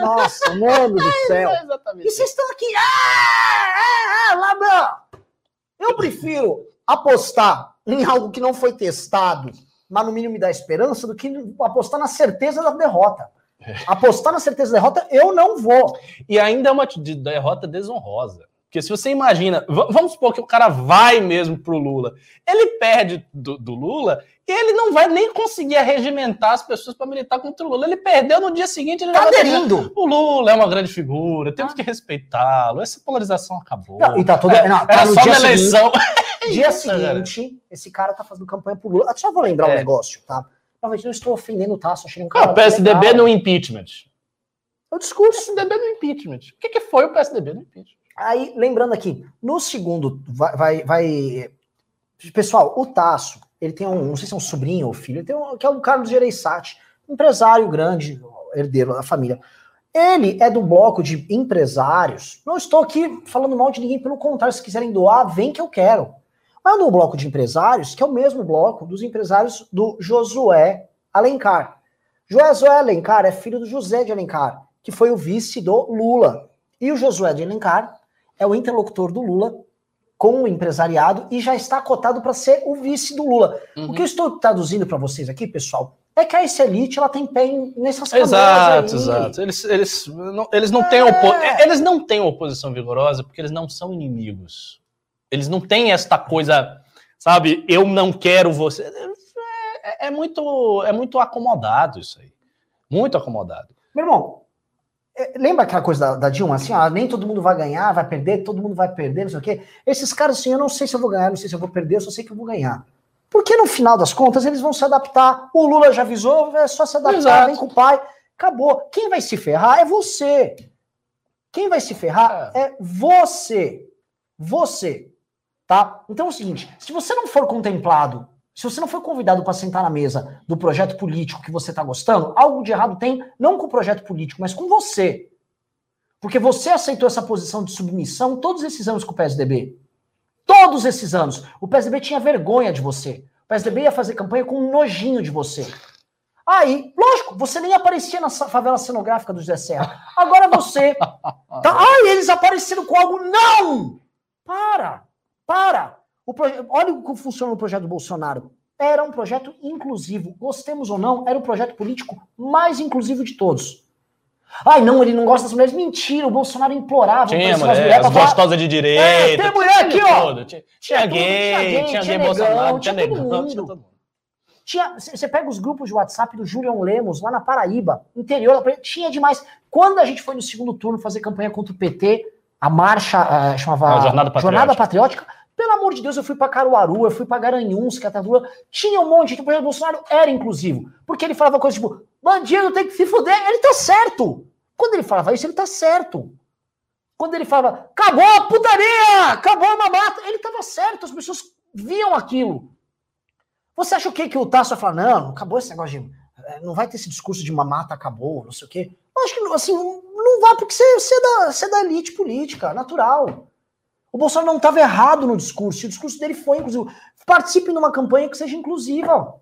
nossa, mano do céu. e vocês estão aqui, ah, ah, ah, lá não. Eu prefiro apostar em algo que não foi testado, mas no mínimo me dá esperança, do que apostar na certeza da derrota. É. Apostar na certeza da derrota, eu não vou. E ainda é uma derrota desonrosa. Porque se você imagina, vamos supor que o cara vai mesmo pro Lula, ele perde do, do Lula e ele não vai nem conseguir arregimentar as pessoas para militar contra o Lula. Ele perdeu no dia seguinte. Ele tá aderindo. O Lula é uma grande figura, temos ah. que respeitá-lo. Essa polarização acabou. Não, e tá toda. É, não, tá era só na eleição. dia seguinte, esse cara tá fazendo campanha pro Lula. Eu só vou lembrar é. um negócio, tá? Talvez não estou ofendendo o Tasso, achei um cara. Ah, o PSDB legal. no impeachment. É o discurso. O PSDB no impeachment. O que, que foi o PSDB no impeachment? Aí, lembrando aqui, no segundo, vai, vai, vai, Pessoal, o Tasso, ele tem um, não sei se é um sobrinho ou filho, ele tem um, que é o Carlos Gereissati, empresário grande, herdeiro da família. Ele é do bloco de empresários. Não estou aqui falando mal de ninguém, pelo contrário, se quiserem doar, vem que eu quero. Mas no bloco de empresários, que é o mesmo bloco dos empresários do Josué Alencar. Josué Alencar é filho do José de Alencar, que foi o vice do Lula. E o Josué de Alencar é o interlocutor do Lula com o empresariado e já está cotado para ser o vice do Lula. Uhum. O que eu estou traduzindo para vocês aqui, pessoal, é que a essa elite ela tem pé nessas Exato, aí. exato. Eles, eles, não, eles, não é. têm opo eles não têm oposição vigorosa porque eles não são inimigos. Eles não têm esta coisa, sabe, eu não quero você. É, é muito, é muito acomodado isso aí. Muito acomodado. Meu irmão, é, lembra aquela coisa da, da, Dilma, assim, ah, nem todo mundo vai ganhar, vai perder, todo mundo vai perder, não sei o quê. Esses caras, assim, eu não sei se eu vou ganhar, não sei se eu vou perder, eu só sei que eu vou ganhar. Porque no final das contas eles vão se adaptar. O Lula já avisou, é só se adaptar, Exato. vem com o pai. Acabou. Quem vai se ferrar é você. Quem vai se ferrar é, é você. Você. Tá? Então é o seguinte: se você não for contemplado se você não foi convidado para sentar na mesa do projeto político que você está gostando, algo de errado tem, não com o projeto político, mas com você. Porque você aceitou essa posição de submissão todos esses anos com o PSDB. Todos esses anos. O PSDB tinha vergonha de você. O PSDB ia fazer campanha com um nojinho de você. Aí, lógico, você nem aparecia na favela cenográfica do José Serra. Agora você. Tá, ai, eles apareceram com algo. Não! Para! Para! O proje... Olha como funciona o projeto do Bolsonaro. Era um projeto inclusivo. Gostemos ou não, era o projeto político mais inclusivo de todos. Ai, não, ele não gosta das mulheres. Mentira, o Bolsonaro implorava. Tinha mulher, mulheres as gostosas de direita. É, tem mulher aqui, ó. Tinha, tinha, tinha, gay, tinha gay, tinha, gay, Bolsonaro, tinha, negão, tinha todo mundo. Tinha, você pega os grupos de WhatsApp do Julian Lemos, lá na Paraíba, interior, tinha demais. Quando a gente foi no segundo turno fazer campanha contra o PT, a marcha, uh, chamava a Jornada Patriótica, Jornada Patriótica pelo amor de Deus, eu fui para Caruaru, eu fui para Garanhuns, Catadura. Tinha um monte de o Bolsonaro era inclusivo. Porque ele falava coisas tipo, bandido tem que se fuder. Ele tá certo. Quando ele falava isso, ele tá certo. Quando ele falava, acabou a putaria, acabou a mamata, ele tava certo, as pessoas viam aquilo. Você acha o quê? Que o Tasso vai falar, não, acabou esse negócio de. Eh, não vai ter esse discurso de mamata, acabou, não sei o quê. Eu acho que, assim, não vai, porque você, você, é da, você é da elite política, natural. O Bolsonaro não estava errado no discurso. E o discurso dele foi inclusivo. Participe numa campanha que seja inclusiva.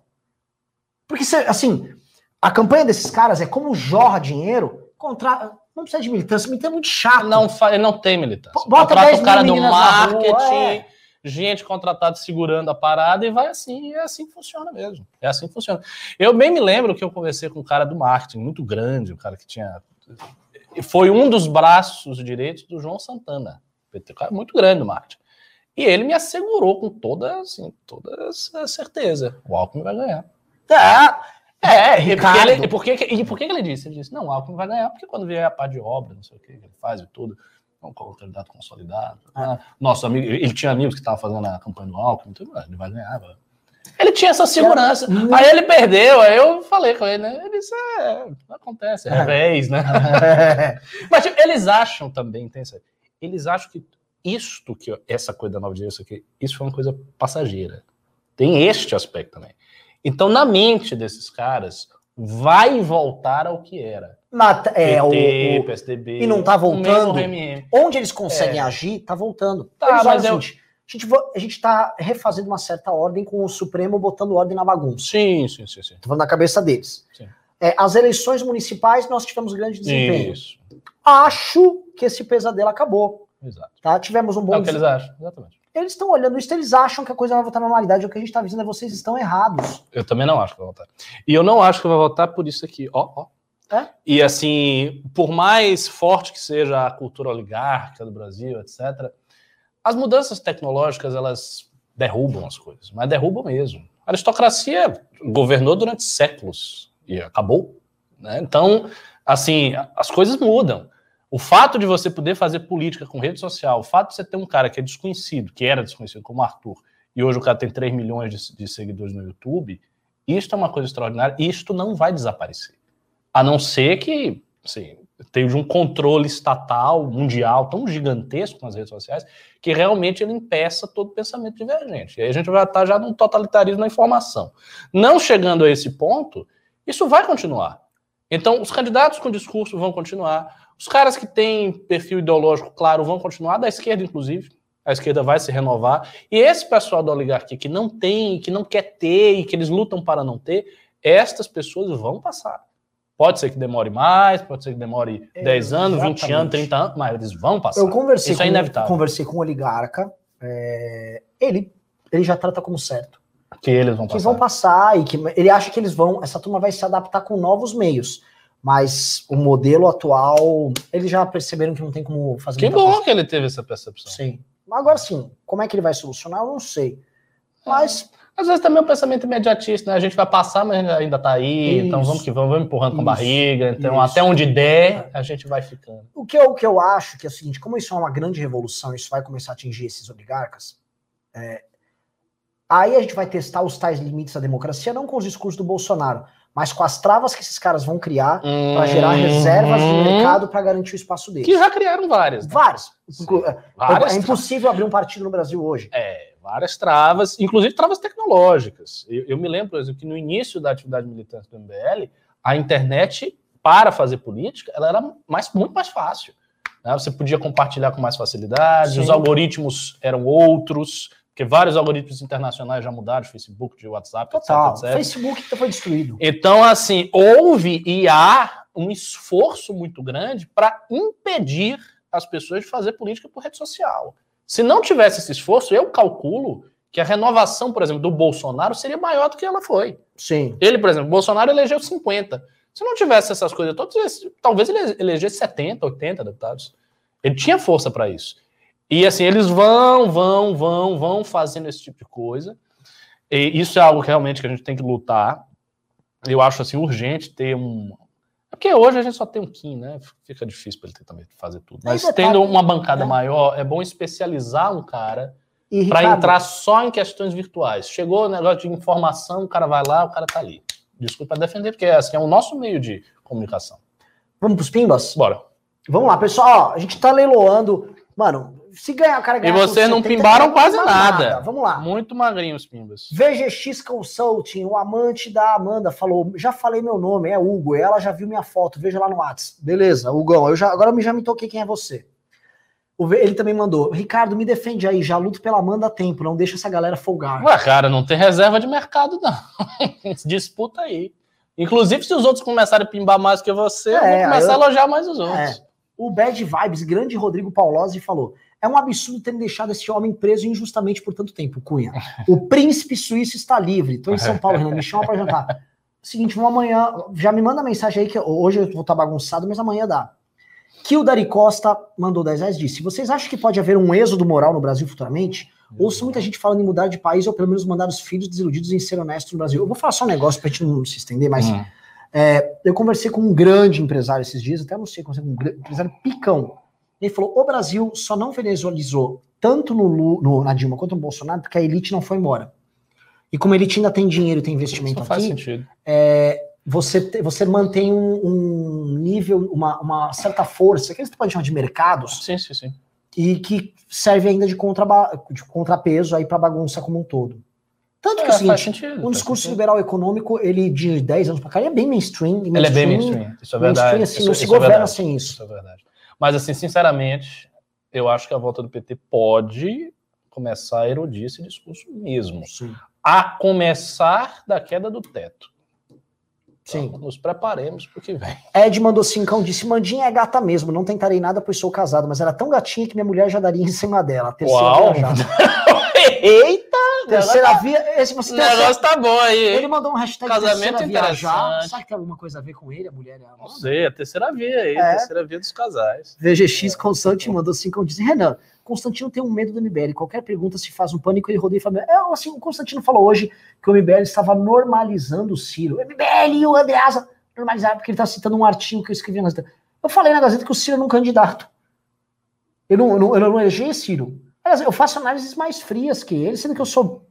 Porque, assim, a campanha desses caras é como jorra dinheiro contra. Não precisa de militância, militância é muito chato. Não, ele não tem militância. Bota Contrata 10 o cara do na rua, marketing, é. gente contratada segurando a parada e vai assim, e é assim que funciona mesmo. É assim que funciona. Eu bem me lembro que eu conversei com um cara do marketing, muito grande, um cara que tinha. Foi um dos braços direitos do João Santana. PT, muito grande do marketing. E ele me assegurou com toda, assim, toda essa certeza: o Alckmin vai ganhar. É, É, e porque, ele, e por que, e por que ele disse? Ele disse, não, o Alckmin vai ganhar, porque quando vier a parte de obra, não sei o que, ele faz e tudo, é um candidato consolidado. né? Nosso amigo, ele tinha amigos que estavam fazendo a campanha do Alckmin, então, ah, ele vai ganhar. vai. Ele tinha essa segurança. Muito- Aí ele perdeu, aí eu falei com ele, né? Ele disse, é, acontece, é revés, né? Mas tipo, eles acham também, tem essa, eles acham que isto, que essa coisa da nova direção aqui, isso foi uma coisa passageira. Tem este aspecto também. Então, na mente desses caras, vai voltar ao que era. É, o- PT, o- PSDB. e não tá o voltando? Onde eles conseguem É. agir, tá voltando. Tá, Eles mas o eu- seguinte, a gente, a gente tá refazendo uma certa ordem com o Supremo botando ordem na bagunça. Sim, sim, sim. sim. Tô falando na cabeça deles. Sim. É, as eleições municipais nós tivemos grande desempenho. Isso. Acho que esse pesadelo acabou. Exato. Tá? Tivemos um bom É o que eles acham, exatamente. Eles estão olhando isso, eles acham que a coisa vai voltar à normalidade. O que a gente está dizendo é vocês estão errados. Eu também não acho que vai votar. E eu não acho que vai votar por isso aqui. Ó, ó. É? E assim, por mais forte que seja a cultura oligárquica do Brasil, etc., as mudanças tecnológicas elas derrubam as coisas, mas derrubam mesmo. A aristocracia governou durante séculos e acabou. né? Então, assim, as coisas mudam. O fato de você poder fazer política com rede social, o fato de você ter um cara que é desconhecido, que era desconhecido, como Arthur, e hoje o cara tem 3 milhões de, de seguidores no YouTube, isto é uma coisa extraordinária e isto não vai desaparecer. A não ser que, assim, tenha um controle estatal, mundial, tão gigantesco nas redes sociais, que realmente ele impeça todo pensamento divergente. E aí a gente vai estar já num totalitarismo na informação. Não chegando a esse ponto, isso vai continuar. Então, os candidatos com discurso vão continuar, os caras que têm perfil ideológico claro vão continuar, da esquerda, inclusive. A esquerda vai se renovar. E esse pessoal da oligarquia que não tem, que não quer ter e que eles lutam para não ter, estas pessoas vão passar. Pode ser que demore mais, pode ser que demore 10 anos, 20 anos, Exatamente. 30 anos, mas eles vão passar. Eu conversei, Isso é com, inevitável. conversei com um oligarca. é, ele, ele já trata como certo. Que eles vão Que passar. vão passar e que ele acha que eles vão. Essa turma vai se adaptar com novos meios. Mas o modelo atual, eles já perceberam que não tem como fazer Que muita coisa. bom que ele teve essa percepção. Sim. Agora sim, como é que ele vai solucionar, eu não sei. Mas Às vezes também é um pensamento imediatista, né? A gente vai passar, mas ainda tá aí, então Isso. vamos que vamos, vamos empurrando com a Isso. barriga. Então, Isso. até onde der, a gente vai ficando. o que, eu, o que eu acho que é o seguinte, como isso é uma grande revolução, isso vai começar a atingir esses oligarcas, é, aí a gente vai testar os tais limites da democracia, não com os discursos do Bolsonaro, mas com as travas que esses caras vão criar para gerar reservas de Uhum. mercado para garantir o espaço deles. Que já criaram várias. né? Vários. Inclu- é, Várias é impossível abrir um partido no Brasil hoje. É, várias travas, inclusive travas tecnológicas. Eu, eu me lembro, por exemplo, que no início da atividade militante do MBL, a internet, para fazer política, ela era mais, muito mais fácil. né? Você podia compartilhar com mais facilidade, Sim. os algoritmos eram outros, porque vários algoritmos internacionais já mudaram, de Facebook, de WhatsApp, Total. etc, etc. Facebook foi destruído. Então, assim, houve e há um esforço muito grande para impedir as pessoas de fazer política por rede social. Se não tivesse esse esforço, eu calculo que a renovação, por exemplo, do Bolsonaro seria maior do que ela foi. Sim. Ele, por exemplo, Bolsonaro elegeu 50. Se não tivesse essas coisas todas, talvez ele elegesse 70, 80 deputados. Ele tinha força para isso. E assim, eles vão, vão, vão, vão fazendo esse tipo de coisa. E isso é algo que realmente que a gente tem que lutar. Eu acho assim urgente ter um. É porque hoje a gente só tem um Kim, né? Fica difícil para ele ter, também fazer tudo. Mas detalhe- tendo uma bancada é. maior, é bom especializar um cara para entrar só em questões virtuais. Chegou o negócio de informação, o cara vai lá, o cara tá ali. Desculpa defender, porque assim, é o nosso meio de comunicação. Vamos pros pimbas? Bora. Vamos lá, pessoal. Ó, a gente tá leiloando. Mano, se ganhar, o cara E ganhar. com vocês não 70, pimbaram quase pimba nada. Vamos lá. Muito magrinho os pimbas. VGX Consulting, o amante da Amanda, falou: já falei meu nome, é Hugo. Ela já viu minha foto, veja lá no WhatsApp. Beleza, Hugão, eu já, agora eu já me toquei quem é você. Ele também mandou, Ricardo, me defende aí, já luto pela Amanda há tempo, não deixa essa galera folgar. Ué, cara, não tem reserva de mercado, não. Disputa aí. Inclusive, se os outros começarem a pimbar mais que você, eu É, vou começar aí eu- a elogiar mais os outros. É. O Bad Vibes, grande Rodrigo Paulosi, falou: é um absurdo terem deixado esse homem preso injustamente por tanto tempo, Cunha. O príncipe suíço está livre. Estou em São Paulo, Renan, me chama para jantar. Seguinte, vamos amanhã. Já me manda mensagem aí que hoje eu vou estar bagunçado, mas amanhã dá. Que o Dari Costa mandou 10 reais disse: Vocês acham que pode haver um êxodo moral no Brasil futuramente? Ouço muita gente falando em mudar de país ou pelo menos mandar os filhos desiludidos em ser honesto no Brasil. Eu vou falar só um negócio pra gente não se estender, mas Hum. é, eu conversei com um grande empresário esses dias, até não sei, conversei com um empresário picão. Ele falou: o Brasil só não venezuelizou tanto no, no- na Dilma quanto no Bolsonaro porque a elite não foi embora. E como a elite ainda tem dinheiro e tem investimento Isso faz aqui, sentido. é, você, você mantém um, um nível, uma, uma certa força, que a gente pode chamar de mercados, Sim, sim, sim. e que serve ainda de, contraba- de contrapeso aí para bagunça como um todo. Tanto que é o É, seguinte, sentido. um discurso liberal econômico, ele de 10 anos para cá, ele é bem mainstream. e Ele é bem mainstream- mainstream. Isso é mainstream, verdade. assim, isso, não se isso é governa verdade. sem isso. Isso é verdade. Mas, assim, sinceramente, eu acho que a volta do PT pode começar a erodir esse discurso mesmo. Sim. A começar da queda do teto. Sim. Então, nos preparemos para o que vem. Ed mandou cincão, disse, Mandinha é gata mesmo, não tentarei nada pois sou casado, mas era tão gatinha que minha mulher já daria em cima dela. Terceira Uau! Eita! Terceira via, esse você O tem negócio tá bom aí. Ele mandou um hashtag Casamento viajar. interessante. Será que tem alguma coisa a ver com ele, a mulher e a Não Amanda? sei, a terceira via aí, É. a terceira via dos casais. VGX Constante mandou cincão, disse, Renan, Constantino tem um medo do MBL, qualquer pergunta se faz um pânico, ele rodeia e fala, é, assim, o Constantino falou hoje que o MBL estava normalizando o Ciro. O MBL e o Andreasa normalizaram, porque ele está citando um artigo que eu escrevi na Gazeta. Eu falei na Gazeta que o Ciro era um candidato. Eu não, eu não, eu não elegei Ciro. Aliás, eu faço análises mais frias que ele, sendo que eu sou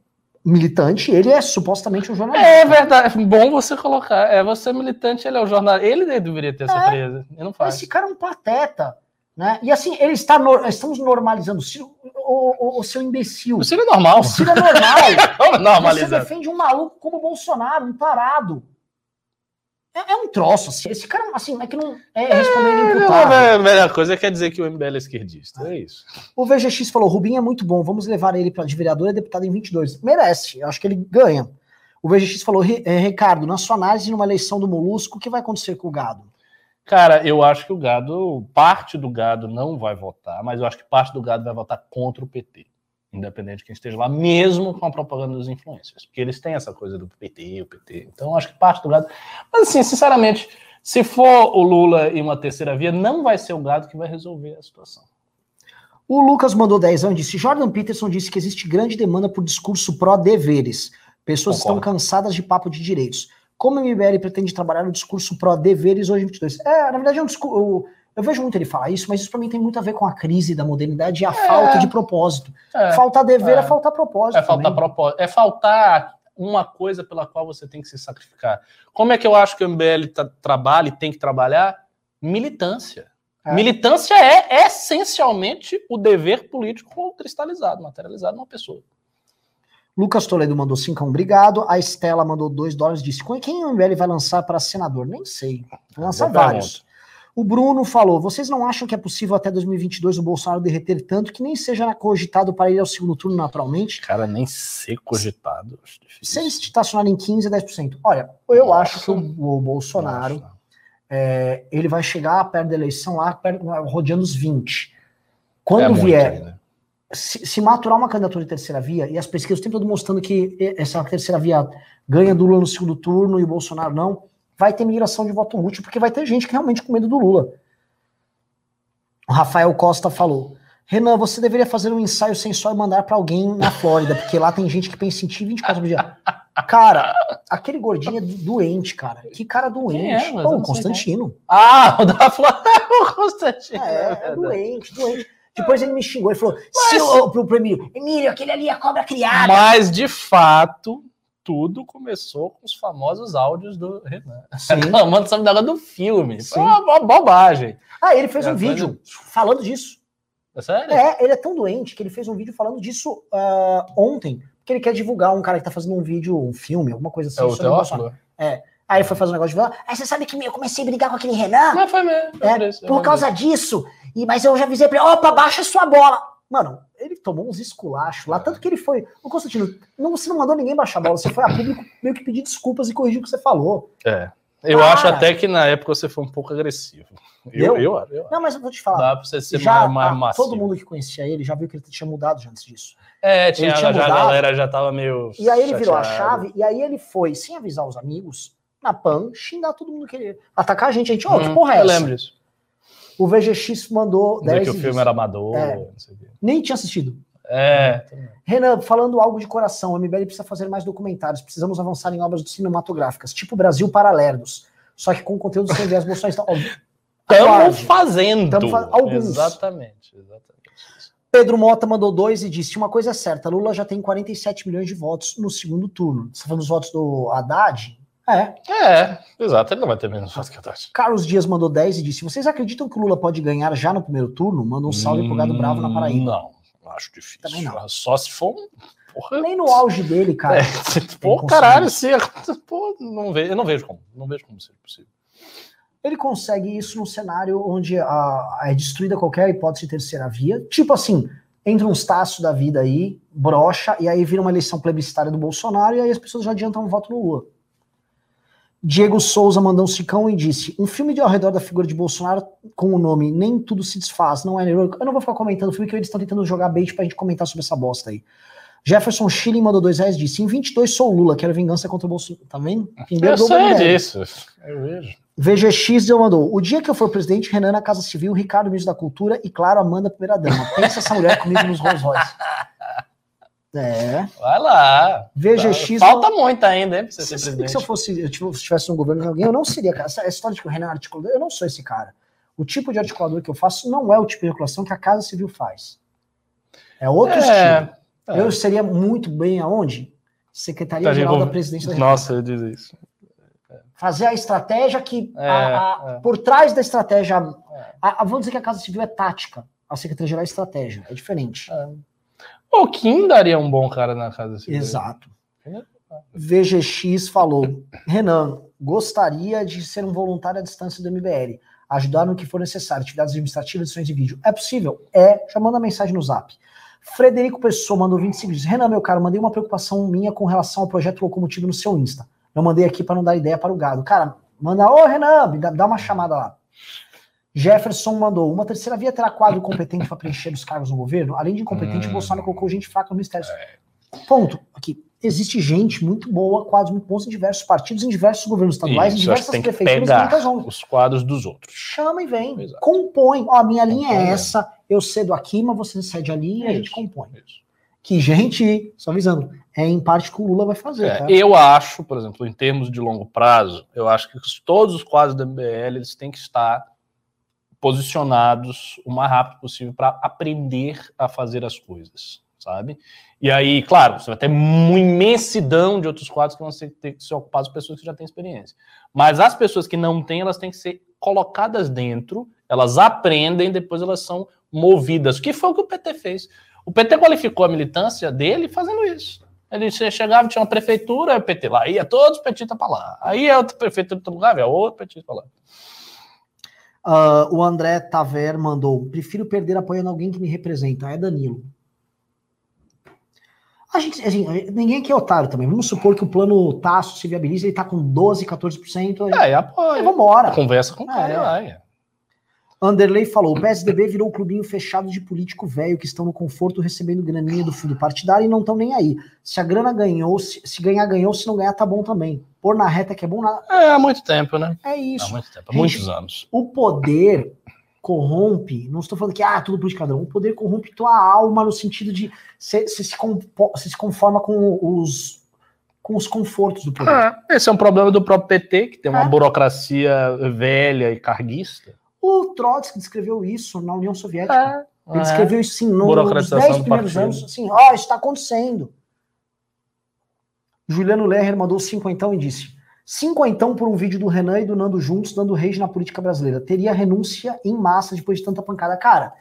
militante, ele é supostamente um jornalista. É verdade, bom você colocar. É você é militante, ele é o jornalista. Ele deveria ter essa É. presa. Ele não faz. Esse cara é um pateta. Né? E assim, ele está nor- estamos normalizando o o, o- seu imbecil. O Ciro é normal. O Ciro é normal. Vamos Você defende um maluco como o Bolsonaro, um tarado. É, é um troço, assim. Esse cara, assim, é que não é respondendo A imputável. melhor coisa quer dizer que o MBL é esquerdista. É isso. O VGX falou: Rubinho é muito bom, vamos levar ele para de vereador e deputado em 22. Merece, eu acho que ele ganha. O VGX falou: "Ri- eh, Ricardo, na sua análise, numa eleição do Molusco, o que vai acontecer com o gado? Cara, eu acho que o gado, parte do gado não vai votar, mas eu acho que parte do gado vai votar contra o PT. Independente de quem esteja lá, mesmo com a propaganda dos influencers. Porque eles têm essa coisa do PT, o PT. Então, acho que parte do gado. Mas, assim, sinceramente, se for o Lula e uma terceira via, não vai ser o gado que vai resolver a situação. O Lucas mandou 10 anos e disse: Jordan Peterson disse que existe grande demanda por discurso pró-deveres. Pessoas Concordo. estão cansadas de papo de direitos. Como o MBL pretende trabalhar no discurso pró-deveres hoje em 22? É, na verdade, é um discurso. Eu, vejo muito ele falar isso, mas isso para mim tem muito a ver com a crise da modernidade e a falta de propósito. É, faltar dever é, é. faltar propósito. é faltar também. propósito. É faltar uma coisa pela qual você tem que se sacrificar. Como é que eu acho que o MBL tá- trabalha e tem que trabalhar? Militância. É. Militância é essencialmente o dever político cristalizado, materializado numa pessoa. Lucas Toledo mandou 5 obrigado. A Estela mandou 2 dólares disse: quem o MBL vai lançar para senador? Nem sei. Boa vários. O Bruno falou: vocês não acham que é possível até 2022 o Bolsonaro derreter tanto que nem seja cogitado para ir ao segundo turno naturalmente? Cara, nem ser cogitado. Sem estacionar em 15% a 10%. Olha, eu Nossa. acho que o, o Bolsonaro é, ele vai chegar perto da eleição lá, perto, rodeando os 20. Quando É muito vier, ainda. se, se maturar uma candidatura de terceira via, e as pesquisas o tempo todo mostrando que essa terceira via ganha do Lula no segundo turno e o Bolsonaro não, vai ter migração de voto útil, porque vai ter gente que realmente com medo do Lula. O Rafael Costa falou: Renan, você deveria fazer um ensaio sem só e mandar para alguém na Flórida, porque lá tem gente que pensa em ti 24 por dia. Cara, aquele gordinho é do- doente, cara. Que cara doente. é? Mas eu Pô, o Constantino. Ah, o da Flávia, o Constantino. É, é doente, doente. Depois ele me xingou, ele falou: se o, pro, pro Emílio, Emílio, aquele ali é cobra criada. Mas, de fato, tudo começou com os famosos áudios do Renan. Reclamando sobre negócio do filme. Sim. Foi uma, uma bobagem. Ah, ele fez É, um coisa- vídeo falando disso. É sério? É, ele é tão doente que ele fez um vídeo falando disso ah, ontem, porque ele quer divulgar um cara que tá fazendo um vídeo, um filme, alguma coisa assim. É o. Teófilo? Aí ele foi fazer um negócio de vilão. Aí você sabe que eu comecei a brigar com aquele Renan? Mas foi mesmo. É, por causa disso. E, mas eu já avisei pra ele, opa, baixa sua bola. Mano, ele tomou uns esculachos lá, tanto que ele foi. Ô, Constantino, não, você não mandou ninguém baixar a bola, você foi a público meio que pedir desculpas e corrigir o que você falou. É. Eu acho até que na época você foi um pouco agressivo. Eu, Eu? eu, eu, eu Não, mas eu vou te falar. Dá pra você ser já, mais, mais todo mundo que conhecia ele já viu que ele tinha mudado já antes disso. É, tinha, tinha já, a galera já tava meio. E aí ele virou a chave, e aí ele foi, sem avisar os amigos, na PAN, xingar todo mundo que ele. Atacar a gente. A gente, ó, que Hum, porra é Eu essa? lembro disso. O VGX mandou Dizer 10 que o filme era amador, É. Nem tinha assistido. É. Renan, falando algo de coração, o MBL precisa fazer mais documentários, precisamos avançar em obras cinematográficas, tipo Brasil Paralelos, só que com conteúdo sem viés bolsonarista. Óbvio. Estamos fazendo. Tamo fa- alguns. Exatamente, exatamente. Pedro Mota mandou dois e disse: uma coisa é certa, Lula já tem 47 milhões de votos no segundo turno. Você tá falando dos votos do Haddad? É. É, exato, ele não vai ter menos votos que Tati. Carlos Dias mandou 10 e disse: Vocês acreditam que o Lula pode ganhar já no primeiro turno? Manda um salve pro Gado Bravo na Paraíba. Não, acho difícil. Também não. Só se for. um- Porra. Nem no auge dele, cara. É, pô, caralho, se, pô, não vejo, eu não vejo como. Não vejo como seja possível. Ele consegue isso num cenário onde a, é destruída qualquer hipótese de terceira via. Tipo assim, entra uns taços da vida aí, brocha, e aí vira uma eleição plebiscitária do Bolsonaro, e aí as pessoas já adiantam um voto no Lula. Diego Souza mandou um cicão e disse: um filme de ao redor da figura de Bolsonaro com o nome Nem Tudo Se Desfaz, não é heróico. Eu não vou ficar comentando o filme que eles estão tentando jogar bait pra gente comentar sobre essa bosta aí. Jefferson Schilling mandou dois reais e disse: em 22 sou o Lula, quero vingança contra o Bolsonaro. Tá vendo? Primeiro Eu sei MBL. disso. Eu vejo. VGX mandou. O dia que eu for presidente, Renan na Casa Civil, Ricardo Ministro da Cultura e, claro, Amanda Primeira Dama. Pensa essa mulher comigo nos Rolls Royce. É. Vai lá. VGX. Falta muito ainda, hein, pra você que presidente. se eu fosse, eu tivesse- se um governo de alguém, eu não seria, cara. Essa história de que o Renan é articulador, eu não sou esse cara. O tipo de articulador que eu faço não é o tipo de articulação que a Casa Civil faz. É outro estilo. é, é. Eu seria muito bem aonde? Secretaria-Geral Tá da Presidência da República. Nossa, eu diz isso. Fazer a estratégia que. É, a- a- é. Por trás da estratégia. A, a- vamos dizer que a Casa Civil é tática. A Secretaria-Geral é estratégia. É diferente. O Kim daria um bom cara na casa. Exato. É. VGX falou: Renan, gostaria de ser um voluntário à distância do MBL. Ajudar no que for necessário, atividades administrativas, edições de vídeo. É possível? É. Já manda mensagem no zap. Frederico Pessoa mandou 25 dias. Renan, meu caro, mandei uma preocupação minha com relação ao projeto Locomotivo no seu Insta. Eu mandei aqui para não dar ideia para o gado. Cara, manda, ô Renan, dá uma chamada lá. Jefferson mandou: uma terceira via terá quadro competente para preencher os cargos no governo? Além de incompetente, Hum. o Bolsonaro colocou gente fraca no ministério. Ponto. Aqui. Existe gente muito boa, quadros muito bons em diversos partidos, em diversos governos estaduais, em Isso, que diversas prefeituras pegar os quadros dos outros. Chama e vem. Exato. Compõe. Ó, a minha linha é Compõe, essa, eu cedo aqui, mas você cede ali e a gente compõe. isso. Que gente, só avisando, é em parte que o Lula vai fazer, É, tá? eu acho, por exemplo, em termos de longo prazo, eu acho que os- todos os quadros da MBL eles têm que estar posicionados o mais rápido possível para aprender a fazer as coisas, sabe? E aí, claro, você vai ter uma imensidão de outros quadros que vão ter que ser ocupados por pessoas que já têm experiência. Mas as pessoas que não têm, elas têm que ser colocadas dentro, elas aprendem, depois elas são movidas. Que foi o que o PT fez. O PT qualificou a militância dele fazendo isso. Ele che- chegava, tinha uma prefeitura, o PT lá, ia todos os petistas para lá. Aí é outro prefeito de outro lugar, ia outro petista para lá. Ah, o André Taver mandou: prefiro perder apoiando alguém que me representa. É Danilo. A gente, assim, ninguém aqui é otário também. Vamos supor que o plano Tasso se viabiliza, ele tá com 12, 14%. A gente... É, e apoia. Vambora. Conversa com o É. cara, vai. Anderley falou: o PSDB virou um clubinho fechado de político velho que estão no conforto recebendo graninha do fundo partidário e não estão nem aí. Se a grana ganhou, se, se ganhar, ganhou, se não ganhar, tá bom também. Pôr na reta que é bom, nada. É, há muito tempo, né? É Há isso. muito tempo, há Gente, muitos anos. O poder corrompe, não estou falando que ah, tudo politicadão, o poder corrompe tua alma no sentido de você se, se conforma com os, com os confortos do poder. Ah, esse é um problema do próprio PT, que tem uma É. burocracia velha e carguista. O Trotsky descreveu isso na União Soviética. É. Ele escreveu isso sim no- nos Burocratização 10 do primeiros partido. anos, assim, ó, isso está acontecendo. Juliano Lerner mandou cinquentão e disse: cinquentão por um vídeo do Renan e do Nando juntos dando rage na política brasileira. Teria renúncia em massa depois de tanta pancada. Cara,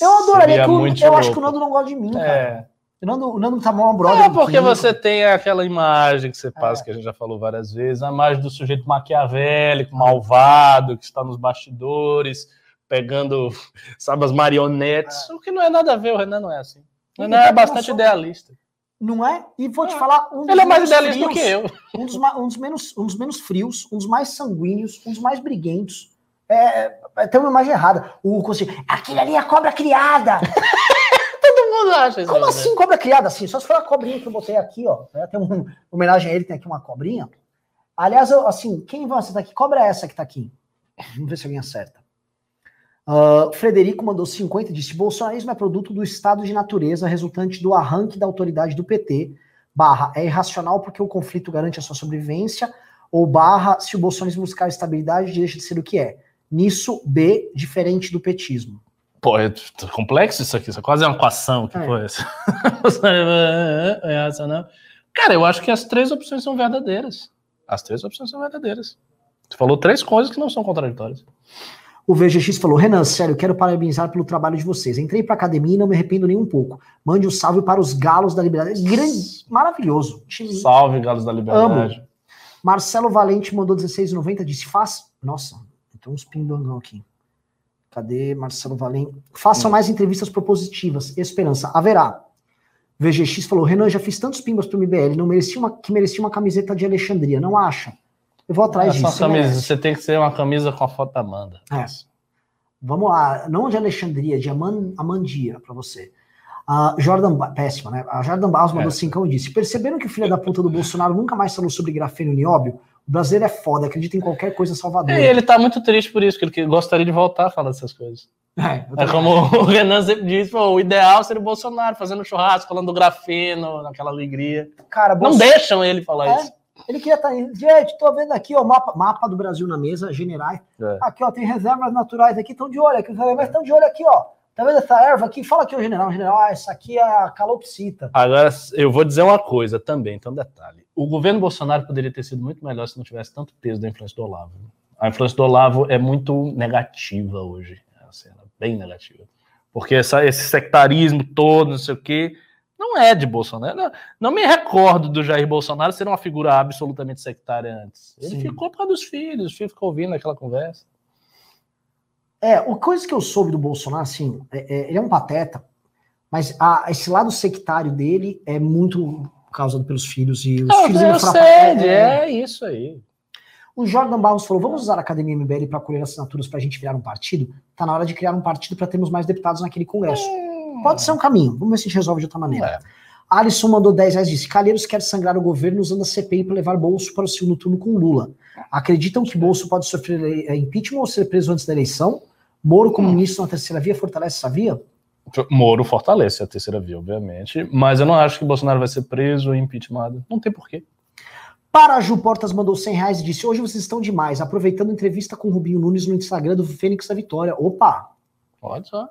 eu adoraria que o, eu acho que o. Nando não gosta de mim, cara. É. O Nando, o Nando tá mó brother. É do porque você tem aquela imagem que você passa, É. que a gente já falou várias vezes, a imagem do sujeito maquiavélico, malvado, que está nos bastidores, pegando, sabe, as marionetes, o que não é nada a ver, o Renan não é assim. O Renan é bastante idealista. Não é? E vou te É. falar. Um dos Ele é mais idealista do frios, que eu. Um dos, um dos menos, um dos menos frios, um dos mais sanguíneos, um dos mais briguentos. É, é, tem uma imagem errada. O assim, aquele ali é a cobra criada. Como né? assim cobra criada assim? Só se for a cobrinha que eu botei aqui, ó. né? Tem uma homenagem a ele, tem aqui uma cobrinha. Aliás, eu, assim, quem vai acertar aqui? Cobra é essa que tá aqui. Vamos ver se alguém acerta. Ah, Frederico mandou 50 e disse: Bolsonarismo é produto do estado de natureza resultante do arranque da autoridade do PT. Barra, é irracional porque o conflito garante a sua sobrevivência. Ou barra, se o bolsonarismo buscar estabilidade, deixa de ser o que é. Nisso, B, diferente do petismo. Pô, é complexo isso aqui, isso é quase uma equação. Que É. foi essa? é não? Cara, eu acho que as três opções são verdadeiras. As três opções são verdadeiras. Você falou três coisas que não são contraditórias. O VGX falou: Renan, sério, quero parabenizar pelo trabalho de vocês. Entrei pra academia e não me arrependo nem um pouco. Mande um salve para os galos da liberdade. Grande, maravilhoso. Salve, Galos da Liberdade. Marcelo Valente mandou 16,90, disse: faz. Nossa, tem uns pindongão aqui. Cadê Marcelo Valente? Façam mais entrevistas propositivas. Esperança. Haverá. VGX falou: Renan, já fiz tantos pimbas pro MBL, não merecia uma, que merecia uma camiseta de Alexandria. Não acha? Eu vou atrás Essa disso. você camisa, merece. você tem que ser uma camisa com a foto da Amanda. É. Vamos lá, não de Alexandria, de Aman, Amandia, pra você. A Jordan, péssima, né? A Jordan Barros mandou É. cincão e disse: Perceberam que o filho da puta do Bolsonaro nunca mais falou sobre grafeno e nióbio? O brasileiro é foda, acredita em qualquer coisa salvadora. E ele tá muito triste por isso, porque ele gostaria de voltar a falar dessas coisas. É, É como o Renan sempre diz, pô, o ideal seria o Bolsonaro fazendo churrasco, falando do grafeno, naquela alegria. Cara, Não deixam ele falar É? isso. Ele queria estar. Gente, tô vendo aqui, ó, mapa, mapa do Brasil na mesa, generais. É. Aqui, ó, tem reservas naturais aqui, estão de olho aqui, os reservas estão de olho aqui, ó. Tá vendo essa erva aqui? Fala aqui, o general. General, ah, essa aqui é a calopsita. Agora, eu vou dizer uma coisa também, então detalhe. O governo Bolsonaro poderia ter sido muito melhor se não tivesse tanto peso da influência do Olavo. A influência do Olavo é muito negativa hoje, assim, ela é bem negativa. Porque essa- esse sectarismo todo, não sei o quê, não é de Bolsonaro. Não, não me recordo do Jair Bolsonaro ser uma figura absolutamente sectária antes. Ele Sim. ficou por causa dos filhos, os filhos ficam ouvindo aquela conversa. É, o coisa que eu soube do Bolsonaro, assim, é- é- ele é um pateta, mas a- esse lado sectário dele é muito causado pelos filhos e os Não, filhos eu indo pra- sei, é. é isso aí. O Jordan Barros falou: vamos usar a Academia MBL para colher assinaturas para a gente criar um partido? Tá na hora de criar um partido para termos mais deputados naquele congresso. Pode ser um caminho, vamos ver se a gente resolve de outra maneira. É. Alisson mandou 10 reais e disse: Calheiros quer sangrar o governo usando a CPI para levar Bolso para o segundo turno com Lula. Acreditam que Bolso pode sofrer eh, impeachment ou ser preso antes da eleição? Moro, como ministro na terceira via, fortalece essa via? Moro fortalece a terceira via, obviamente, mas eu não acho que Bolsonaro vai ser preso ou impeachmentado. Não tem porquê. Paraju Portas mandou 100 reais e disse: Hoje vocês estão demais, aproveitando a entrevista com o Rubinho Nunes no Instagram do Fênix da Vitória. Opa! Pode só.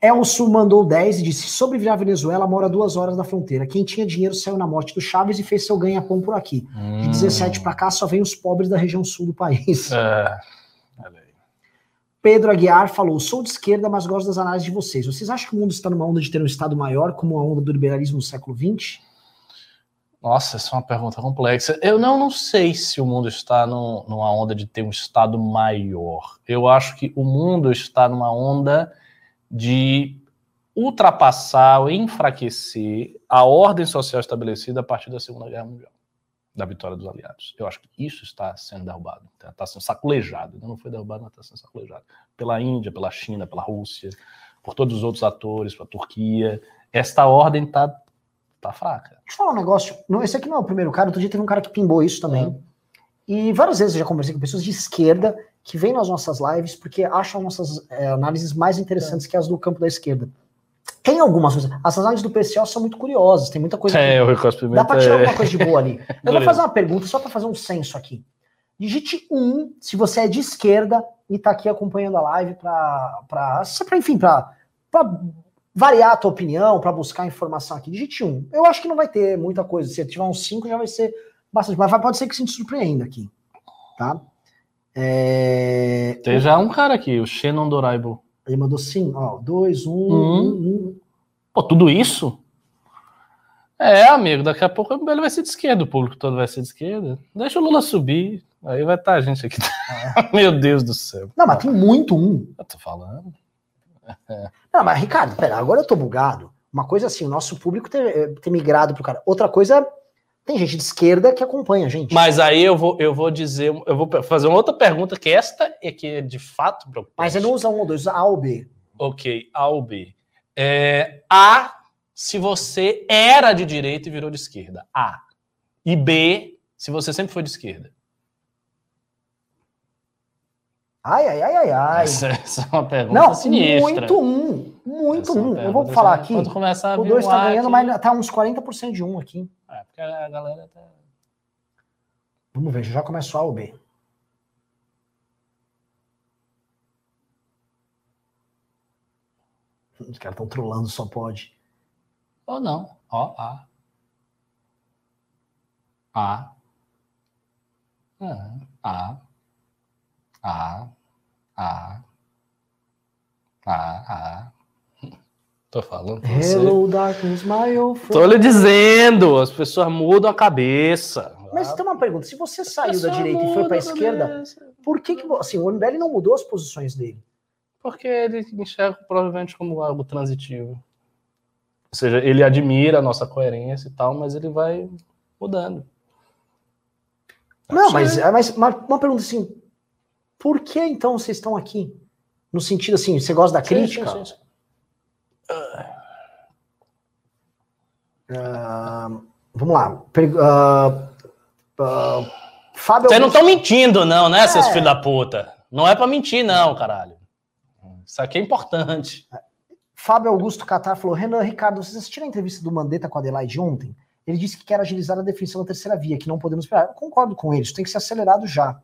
Elcio mandou 10 e disse: Sobre virar Venezuela, mora duas horas da fronteira. Quem tinha dinheiro saiu na morte do Chaves e fez seu ganha-pão por aqui. De 17 pra cá, só vem os pobres da região sul do país. É. Pedro Aguiar falou: Sou de esquerda, mas gosto das análises de vocês. Vocês acham que o mundo está numa onda de ter um Estado maior, como a onda do liberalismo no século XX? Nossa, essa é uma pergunta complexa. Eu não, não sei se o mundo está num- numa onda de ter um Estado maior. Eu acho que o mundo está numa onda de ultrapassar enfraquecer a ordem social estabelecida a partir da Segunda Guerra Mundial, da vitória dos aliados. Eu acho que isso está sendo derrubado, está está sendo sacolejado. Ainda Não foi derrubado, mas está sendo sacolejado. Pela Índia, pela China, pela Rússia, por todos os outros atores, pela Turquia. Esta ordem está tá fraca. Deixa eu falar um negócio. Não, esse aqui não é o primeiro cara. Outro dia teve um cara que pimbou isso também. E várias vezes eu já conversei com pessoas de esquerda que vêm nas nossas lives porque acham nossas é, análises mais interessantes que as do campo da esquerda. Tem algumas coisas. As análises do PCO são muito curiosas. Tem muita coisa. que- É, o Ricardo Dá pra tirar é- alguma coisa de boa ali. Eu vou fazer uma pergunta só pra fazer um censo aqui. Digite um se você é de esquerda e tá aqui acompanhando a live só pra enfim, pra variar a tua opinião, pra buscar informação aqui. Digite um. Eu acho que não vai ter muita coisa. Se tiver uns cinco, já vai ser bastante. Mas pode ser que se te surpreenda aqui. Tá? É, Tem já um cara aqui, o Shannon Doraibo. Ele mandou sim, ó. Dois, um, Uhum. um, um. Pô, tudo isso? É, amigo, daqui a pouco ele vai ser de esquerda, o público todo vai ser de esquerda. Deixa o Lula subir, aí vai estar a gente aqui. Meu Deus do céu. Não, mas tem muito um. Eu tô falando. Não, mas Ricardo, pera, agora eu tô bugado. Uma coisa assim, o nosso público ter, eh, ter migrado pro cara. Outra coisa, tem gente de esquerda que acompanha a gente. Mas aí eu vou, eu vou dizer, eu vou fazer uma outra pergunta, que esta é que é de fato preocupante. Mas ele não usa um ou dois, usa A ou B. Ok, A ou B. É, A, se você era de direita e virou de esquerda. A. E B, se você sempre foi de esquerda. Ai, ai, ai, ai, ai. Essa, essa é uma pergunta Não, sinistra. muito um. Muito Essa é um. Eu pergunta vou falar aqui. Quando começar a O vir 2 um tá A ganhando, aqui- mas tá uns 40% de um aqui. É, porque a galera tá... Vamos ver, já começou A B. Os caras estão trolando, só pode. Ou não. Ó, A. A. Ah, A. A. A. A. A. Tô falando com você. Hello, darkness, my old friend. Tô lhe dizendo, as pessoas mudam a cabeça. Mas tem uma pergunta: se você saiu da direita e foi pra a esquerda, por que, que assim, o MBL não mudou as posições dele? Porque ele enxerga provavelmente como algo transitivo. Ou seja, ele admira a nossa coerência e tal, mas ele vai mudando. Não, mas, é, mas uma, pergunta assim: por que então vocês estão aqui? No sentido assim, você gosta da crítica? sim, sim, sim. Ah, vamos lá. Ah, ah, Fábio Vocês não estão mentindo, não, né, seus É. filhos da puta? Não é pra mentir, não, caralho. Isso aqui é importante. Fábio Augusto Catar falou: Renan, Ricardo, vocês assistiram a entrevista do Mandetta com a Adelaide ontem? Ele disse que quer agilizar a definição da terceira via, que não podemos esperar. Eu concordo com ele, isso tem que ser acelerado já.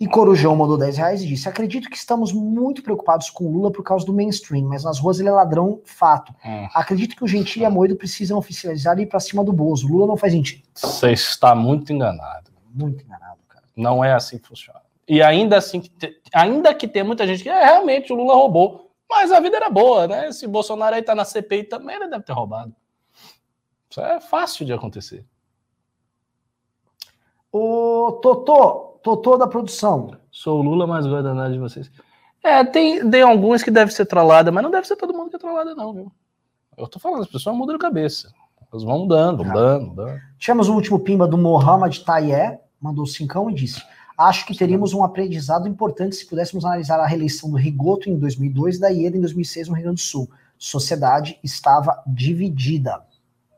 E Corujão mandou 10 reais e disse: Acredito que estamos muito preocupados com o Lula por causa do mainstream, mas nas ruas ele é ladrão, fato. Hum. Acredito que o Gentili e a Moedo precisam oficializar e ir pra cima do Bozo. Lula não faz sentido. Você está muito enganado. Muito enganado, cara. Não é assim que funciona. E ainda assim, ainda que tem muita gente que é realmente o Lula roubou, mas a vida era boa, né? Se Bolsonaro aí tá na CPI também, ele deve ter roubado. Isso é fácil de acontecer. Ô, Totô, Totô da produção. Sou o Lula mais guardanado de vocês. É, tem, tem alguns que deve ser trollada, mas não deve ser todo mundo que é trollada, não, viu? Eu tô falando, as pessoas mudam de cabeça. Elas vão mudando, mudando, mudando. Tivemos o último pimba do Mohamed Tayé, mandou cincão e disse: Acho que teríamos um aprendizado importante se pudéssemos analisar a reeleição do Rigoto em 2002 e da Ieda em 2006 no Rio Grande do Sul. Sociedade estava dividida.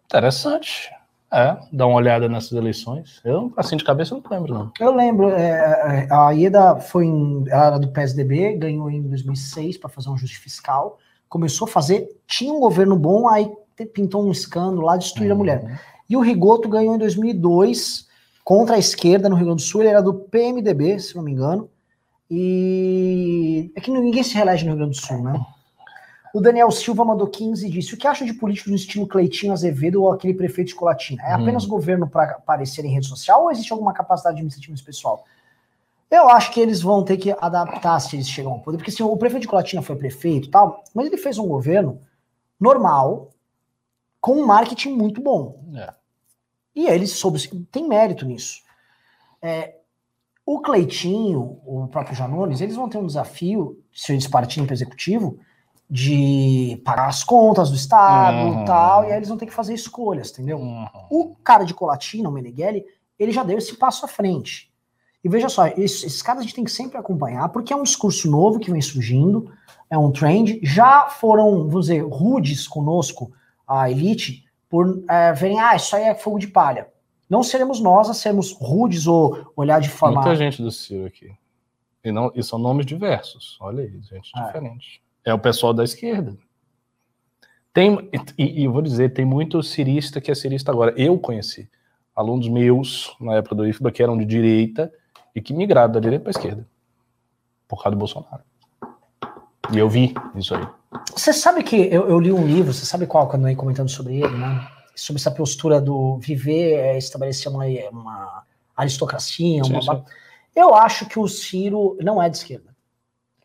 Interessante. É, dá uma olhada nessas eleições. Eu, assim, de cabeça, não lembro, não. Eu lembro, é, é, a Ieda foi em, ela era do PSDB, ganhou em 2006 para fazer um ajuste fiscal, começou a fazer, tinha um governo bom, aí pintou um escândalo lá, destruir a mulher. E o Rigoto ganhou em 2002 contra a esquerda no Rio Grande do Sul. Ele era do PMDB, se não me engano. E é que ninguém se reelege no Rio Grande do Sul, né? O Daniel Silva mandou 15 e disse: O que acha de políticos no estilo Cleitinho Azevedo ou aquele prefeito de Colatina? É apenas governo para aparecer em rede social ou existe alguma capacidade administrativa nesse pessoal? Eu acho que eles vão ter que adaptar se eles chegam ao poder, porque assim, o prefeito de Colatina foi prefeito e tal, mas ele fez um governo normal, com um marketing muito bom. É. E ele soube, tem mérito nisso. É, o Cleitinho, o próprio Janones, eles vão ter um desafio, se eles partirem para o executivo, de pagar as contas do Estado Uhum. e tal, e aí eles vão ter que fazer escolhas, entendeu? Uhum. O cara de Colatina, o Meneghelli, ele já deu esse passo à frente. E veja só, esses, esses caras a gente tem que sempre acompanhar, porque é um discurso novo que vem surgindo, é um trend. Já foram, vamos dizer, rudes conosco, a elite, por é, verem, ah, isso aí é fogo de palha. Não seremos nós a sermos rudes ou olhar de forma. Muita gente do Ciro aqui. E, não, e são nomes diversos. Olha aí, gente É. diferente. É o pessoal da esquerda. Tem, e, e eu vou dizer, tem muito cirista que é cirista agora. Eu conheci alunos meus, na época do IFBA, que eram de direita e que migraram da direita para a esquerda. Por causa do Bolsonaro. E eu vi isso aí. Você sabe que eu, eu li um livro, você sabe qual, quando eu ia comentando sobre ele, né? Sobre essa postura do viver, é, estabelecer uma, uma aristocracia, Sim, uma. sim. Eu acho que o Ciro não é de esquerda.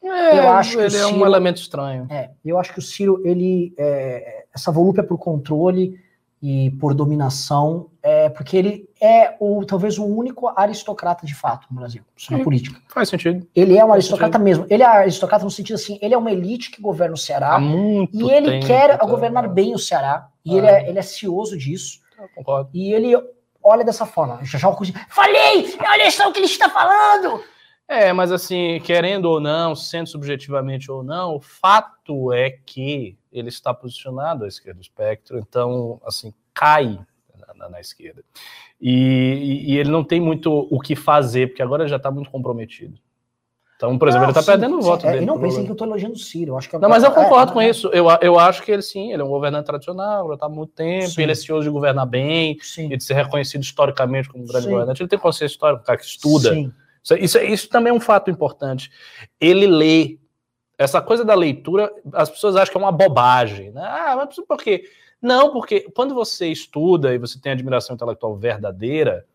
É, Eu acho que ele o é um Ciro- elemento estranho. É, eu acho que o Ciro, ele. é, essa volúpia por controle e por dominação, é porque ele é o talvez o único aristocrata de fato no Brasil, na Sim. política. Faz sentido. Ele é um Faz aristocrata mesmo. Ele é aristocrata no sentido assim, ele é uma elite que governa o Ceará Há muito e ele tempo, quer governar bem o Ceará. E Ah. ele, é, ele é cioso disso. Eu concordo. E ele olha dessa forma. Já já Falei! Olha só o que ele está falando! É, mas assim, querendo ou não, sendo subjetivamente ou não, o fato é que ele está posicionado à esquerda do espectro, então, assim, cai na, na- esquerda. E, e- ele não tem muito o que fazer, porque agora ele já está muito comprometido. Então, por exemplo, Não, ele está sim, perdendo o sim, voto é, dele. Não Lula. que eu estou elogiando o Ciro. Eu acho que é- Não, mas eu é, concordo é, com é, isso. Eu, eu acho que ele sim, ele é um governante tradicional, já está há muito tempo, Sim. ele é cioso de governar bem, Sim. e de ser reconhecido historicamente como um grande Sim. governante. Ele tem consciência histórica, um cara que estuda. Sim. Isso, isso, isso também é um fato importante. Ele lê. Essa coisa da leitura, as pessoas acham que é uma bobagem. Né? Ah, mas por quê? Não, porque quando você estuda e você tem admiração intelectual verdadeira,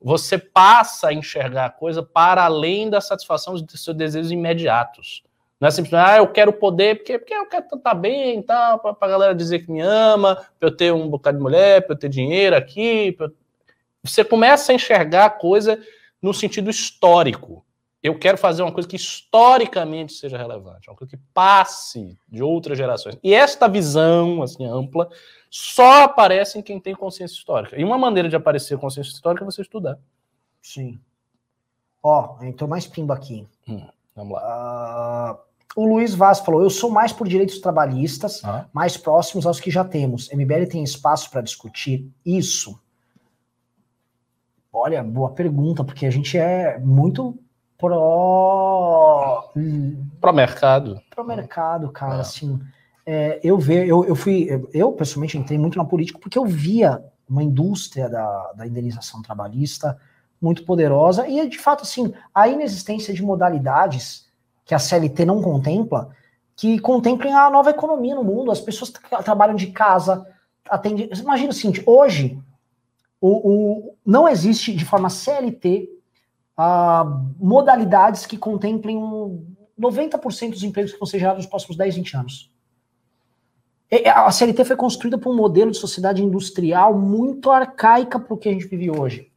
você passa a enxergar a coisa para além da satisfação dos seus desejos imediatos. Não é simplesmente, ah, eu quero poder porque, porque eu quero estar bem, tá, para a galera dizer que me ama, para eu ter um bocado de mulher, para eu ter dinheiro aqui. eu- Você começa a enxergar a coisa no sentido histórico. Eu quero fazer uma coisa que historicamente seja relevante, uma coisa que passe de outras gerações. E esta visão assim ampla só aparece em quem tem consciência histórica. E uma maneira de aparecer consciência histórica é você estudar. Sim. Ó, entrou mais pimba aqui. Vamos lá. Ah, o Luiz Vaz falou: Eu sou mais por direitos trabalhistas, Ah. mais próximos aos que já temos. MBL tem espaço para discutir isso? Olha, boa pergunta, porque a gente é muito pró Para o mercado. pro mercado, cara. É. Assim, é, eu ve, eu, eu fui, eu pessoalmente entrei muito na política porque eu via uma indústria da, da indenização trabalhista muito poderosa e de fato assim a inexistência de modalidades que a CLT não contempla que contemplem a nova economia no mundo. As pessoas tra- trabalham de casa, atendem. Imagina o seguinte: hoje o, o- não existe de forma CLT ah, modalidades que contemplem um 90% dos empregos que vão ser gerados nos próximos 10, 20 anos. E- A CLT foi construída por um modelo de sociedade industrial muito arcaica para o que a gente vive hoje.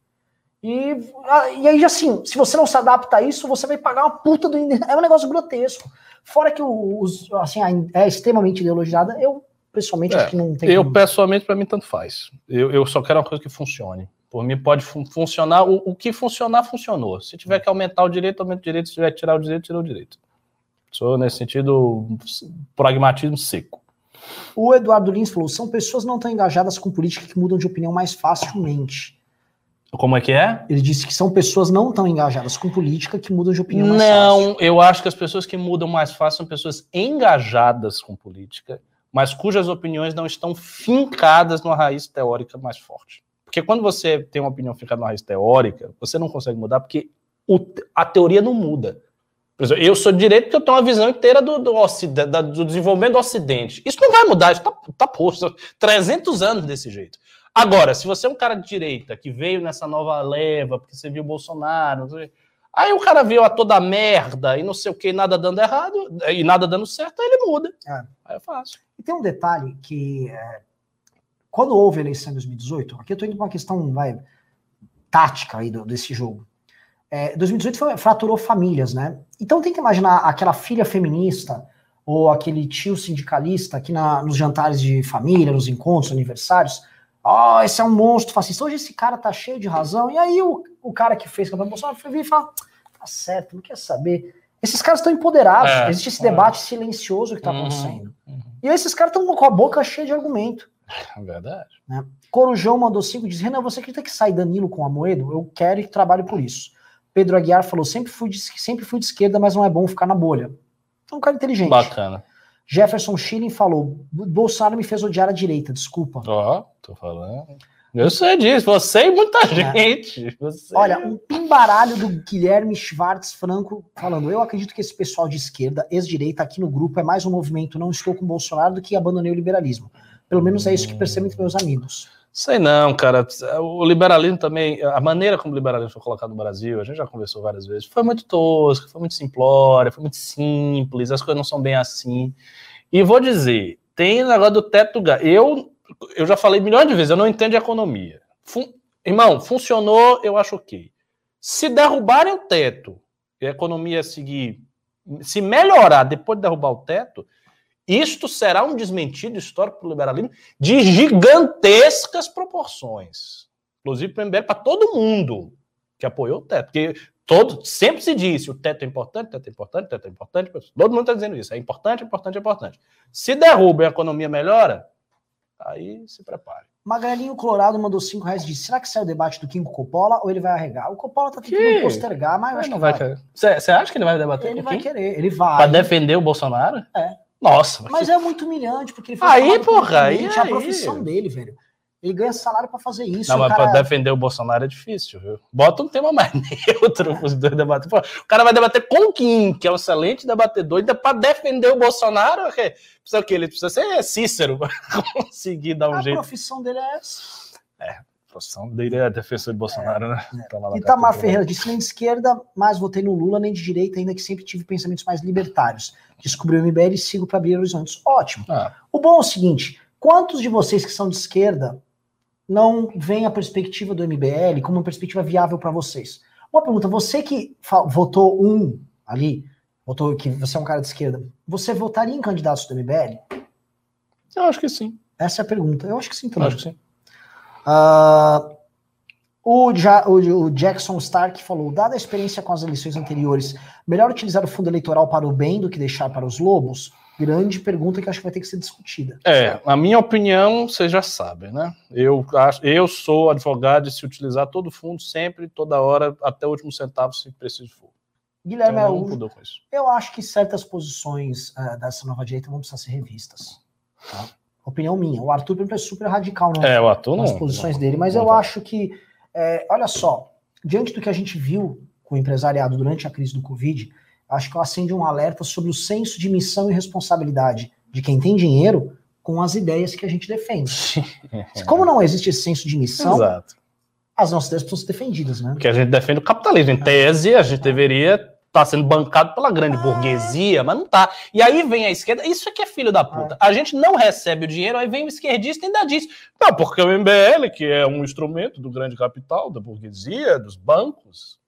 E, ah, e aí, assim, se você não se adapta a isso, você vai pagar uma puta do. É um negócio grotesco. Fora que os, assim, é extremamente ideologizada, eu pessoalmente É, acho que não tem. Eu, como- pessoalmente, para mim, tanto faz. Eu, eu só quero uma coisa que funcione. Por mim, pode fun- funcionar. O, o que funcionar, funcionou. Se tiver que aumentar o direito, aumenta o direito. Se tiver que tirar o direito, tira o direito. Sou, nesse sentido, pragmatismo seco. O Eduardo Lins falou: são pessoas não tão engajadas com política que mudam de opinião mais facilmente. Como é que é? Ele disse que são pessoas não tão engajadas com política que mudam de opinião mais fácil. Não, eu acho que as pessoas que mudam mais fácil são pessoas engajadas com política, mas cujas opiniões não estão fincadas numa raiz teórica mais forte. Porque quando você tem uma opinião fincada numa raiz teórica, você não consegue mudar porque o- a teoria não muda. Por exemplo, eu sou de direito porque eu tenho uma visão inteira do, do, da- do desenvolvimento do Ocidente. Isso não vai mudar, isso tá, tá posto. 300 anos desse jeito. Agora, se você é um cara de direita que veio nessa nova leva, porque você viu o Bolsonaro, aí o cara viu a toda merda e não sei o que, nada dando errado e nada dando certo, aí ele muda. É. Aí é fácil. Tem um detalhe que é, quando houve a eleição em 2018, aqui eu estou indo para uma questão vai, tática aí do- desse jogo. É, 2018 foi- fraturou famílias, né? Então tenta imaginar aquela filha feminista ou aquele tio sindicalista que na- nos jantares de família, nos encontros, aniversários, ó, esse é um monstro fascista. Hoje esse cara tá cheio de razão. E aí o, o cara que fez campanha Bolsonaro foi vir e falar, tá certo, não quer saber. Esses caras estão empoderados. É, Existe esse é. debate silencioso que está Uhum, acontecendo. uhum. E esses caras estão com a boca cheia de argumento. É verdade. Corujão mandou cinco, diz, Renan, você acredita que sai Danilo com Amoedo? Eu quero e trabalho por isso. Pedro Aguiar falou, sempre fui, de, sempre fui de esquerda, mas não é bom ficar na bolha. É um cara inteligente. Bacana. Jefferson Schilling falou, Bolsonaro me fez odiar a direita, desculpa. Ó, tô falando. Eu sei disso, você e muita É. gente. Você... Olha, um pimbaralho do Guilherme Schwartz Franco falando, eu acredito que esse pessoal de esquerda, ex-direita, aqui no grupo, é mais um movimento não estou com Bolsonaro do que abandonei o liberalismo. Pelo menos é isso que percebo entre meus amigos. Sei não, cara. O liberalismo também, a maneira como o liberalismo foi colocado no Brasil, a gente já conversou várias vezes, foi muito tosca, foi muito simplória, foi muito simples, as coisas não são bem assim. E vou dizer, tem o negócio do teto do gasto. Eu, eu já falei milhões de vezes, eu não entendo economia. Fun- Irmão, funcionou, eu acho ok. Se derrubarem o teto e a economia seguir, se melhorar depois de derrubar o teto, isto será um desmentido histórico para o liberalismo de gigantescas proporções. Inclusive para o MBL, para todo mundo que apoiou o teto. Porque todo, sempre se disse, o teto é importante, teto é importante, teto é importante. Todo mundo está dizendo isso. É importante, é importante, é importante. Se derruba e a economia melhora, aí se prepare. Magrelinho Colorado mandou 5 reais e disse: será que sai o debate do Kim com o Coppola ou ele vai arregar? O Coppola tá tentando Que? postergar, mas eu acho não que vai. Você acha que ele vai debater Ele vai quem? querer, ele vai. Para defender o Bolsonaro? É. Nossa, Mas é muito humilhante, porque ele foi Aí, porra, aí- é a aí. profissão dele, velho. Ele ganha salário pra fazer isso. Não, mas cara- para defender o Bolsonaro é difícil, viu? Bota um tema mais neutro para os dois debater. Pô, o cara vai debater com o Kim, que é um excelente debatedor, ainda para defender o Bolsonaro, que precisa o quê? Ele precisa ser Cícero para conseguir dar um a jeito. profissão dele é essa. A profissão dele é defensor de Bolsonaro, né? Toma lá, Itamar tá, Ferreira disse nem de esquerda, mas votei no Lula, nem de direita, ainda que sempre tive pensamentos mais libertários. Descobri o MBL e sigo para abrir horizontes. Ótimo. Ah, O bom é o seguinte: quantos de vocês que são de esquerda não veem a perspectiva do MBL como uma perspectiva viável para vocês? Uma pergunta: você que votou um ali, votou que você é um cara de esquerda, você votaria em candidatos do MBL? eu acho que sim. Essa é a pergunta. Eu acho que sim Eu também. acho que sim. Ah, o, Ja- o- o Jackson Stark falou: dada a experiência com as eleições anteriores, melhor utilizar o fundo eleitoral para o bem do que deixar para os lobos? Grande pergunta que acho que vai ter que ser discutida. É, a minha opinião, vocês já sabem, né? Eu, acho, eu sou advogado de se utilizar todo o fundo sempre, toda hora, até o último centavo, se preciso for. Guilherme Eu não Araújo, eu acho que certas posições ah, dessa nova direita vão precisar ser revistas. tá? Opinião minha. O Arthur, é super radical né, É, o ator nas não. posições não- dele, mas não eu acho que, é, olha só, diante do que a gente viu com o empresariado durante a crise do Covid, acho que eu acende um alerta sobre o senso de missão e responsabilidade de quem tem dinheiro com as ideias que a gente defende. Como não existe esse senso de missão, Exato. as nossas ideias precisam ser defendidas, né? Porque a gente defende o capitalismo. Em tese, a gente deveria estar sendo bancado pela grande burguesia, mas não tá. E aí vem a esquerda, isso é que é filho da puta. A gente não recebe o dinheiro, aí vem o esquerdista e ainda diz, não, porque o MBL, que é um instrumento do grande capital, da burguesia, dos bancos.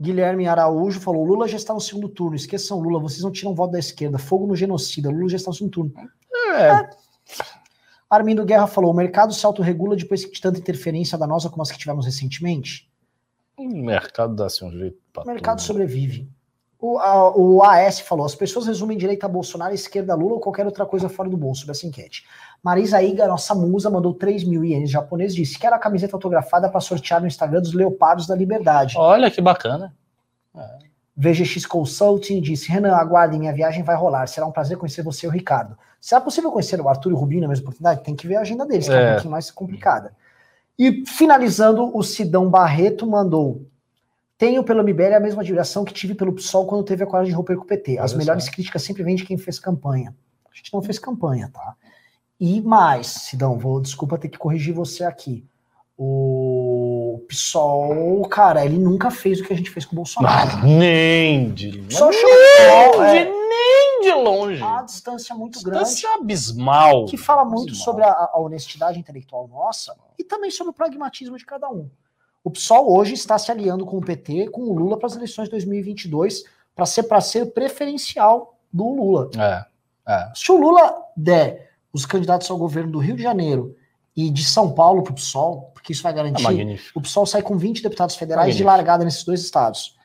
Guilherme Araújo falou: Lula já está no segundo turno. Esqueçam Lula, vocês não tiram voto da esquerda. Fogo no genocida. Lula já está no segundo turno. É, Armindo Guerra falou: o mercado se autorregula depois de tanta interferência danosa como as que tivemos recentemente. o mercado dá assim um jeito pra O mercado tudo. sobrevive. O, a- o AS falou: as pessoas resumem direita a Bolsonaro, esquerda a Lula ou qualquer outra coisa fora do bolso sobre essa enquete. Marisa Iga, nossa musa, mandou 3 mil ienes japonês disse: quero a camiseta autografada para sortear no Instagram dos Leopardos da Liberdade. Olha que bacana. VGX Consulting disse: Renan, aguardem, minha viagem vai rolar. Será um prazer conhecer você e o Ricardo. Será possível conhecer o Arthur e o Rubinho na mesma oportunidade? Tem que ver a agenda deles, que é, um É. pouquinho mais complicada. E finalizando, o Sidão Barreto mandou. Tenho pelo MBL a mesma admiração que tive pelo PSOL quando teve a coragem de romper com o PT. As melhores críticas sempre vêm de quem fez campanha. A gente não fez campanha, tá? E mais, Sidão, vou, desculpa ter que corrigir você aqui. O PSOL, cara, ele nunca fez o que a gente fez com o Bolsonaro. Mas nem de Só longe. chamou, Nem, é. nem de longe. Uma distância muito grande Distância abismal. que fala muito Abismal. sobre a, a honestidade intelectual nossa e também sobre o pragmatismo de cada um. O PSOL hoje está se aliando com o PT, com o Lula para as eleições de 2022 para ser para ser preferencial do Lula. É, é. Se o Lula der os candidatos ao governo do Rio de Janeiro e de São Paulo para o PSOL, porque isso vai É garantir, magnífico. o PSOL sai com 20 deputados federais de largada nesses dois estados.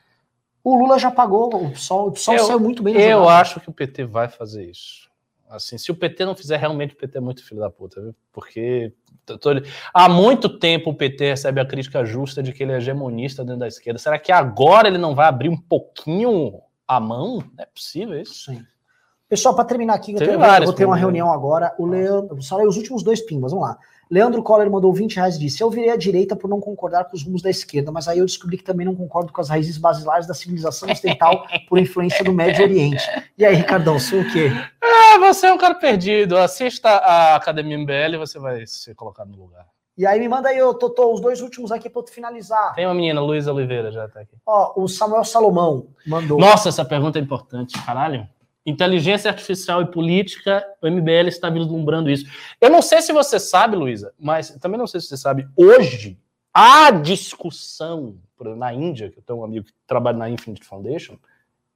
O Lula já pagou o PSOL, o PSOL Eu- saiu muito bem Eu jogada. acho que o PT vai fazer isso. Assim, se o PT não fizer, realmente o PT é muito filho da puta, viu? Porque tô- há muito tempo o PT recebe a crítica justa de que ele é hegemonista dentro da esquerda. Será que agora ele não vai abrir um pouquinho a mão? Não é possível isso? Sim. Pessoal, para terminar aqui, eu, tenho- eu vou ter uma mim. reunião agora. O Leandro, só os últimos dois pimbas, vamos lá. Leandro Coller mandou 20 reais e disse: Eu virei à direita por não concordar com os rumos da esquerda, mas aí eu descobri que também não concordo com as raízes basilares da civilização ocidental por influência do Médio Oriente. E aí, Ricardão, sou o quê? Ah, você é um cara perdido. Assista a Academia MBL e você vai ser colocado no lugar. E aí, me manda aí, ô, Totô, os dois últimos aqui para eu finalizar. Tem uma menina, Luísa Oliveira, já tá aqui. Ó, o Samuel Salomão mandou. Nossa, essa pergunta é importante. Caralho. Inteligência artificial e política, o MBL está vislumbrando isso. Eu não sei se você sabe, Luísa, mas também não sei se você sabe, hoje, a discussão na Índia, que eu tenho um amigo que trabalha na Infinite Foundation,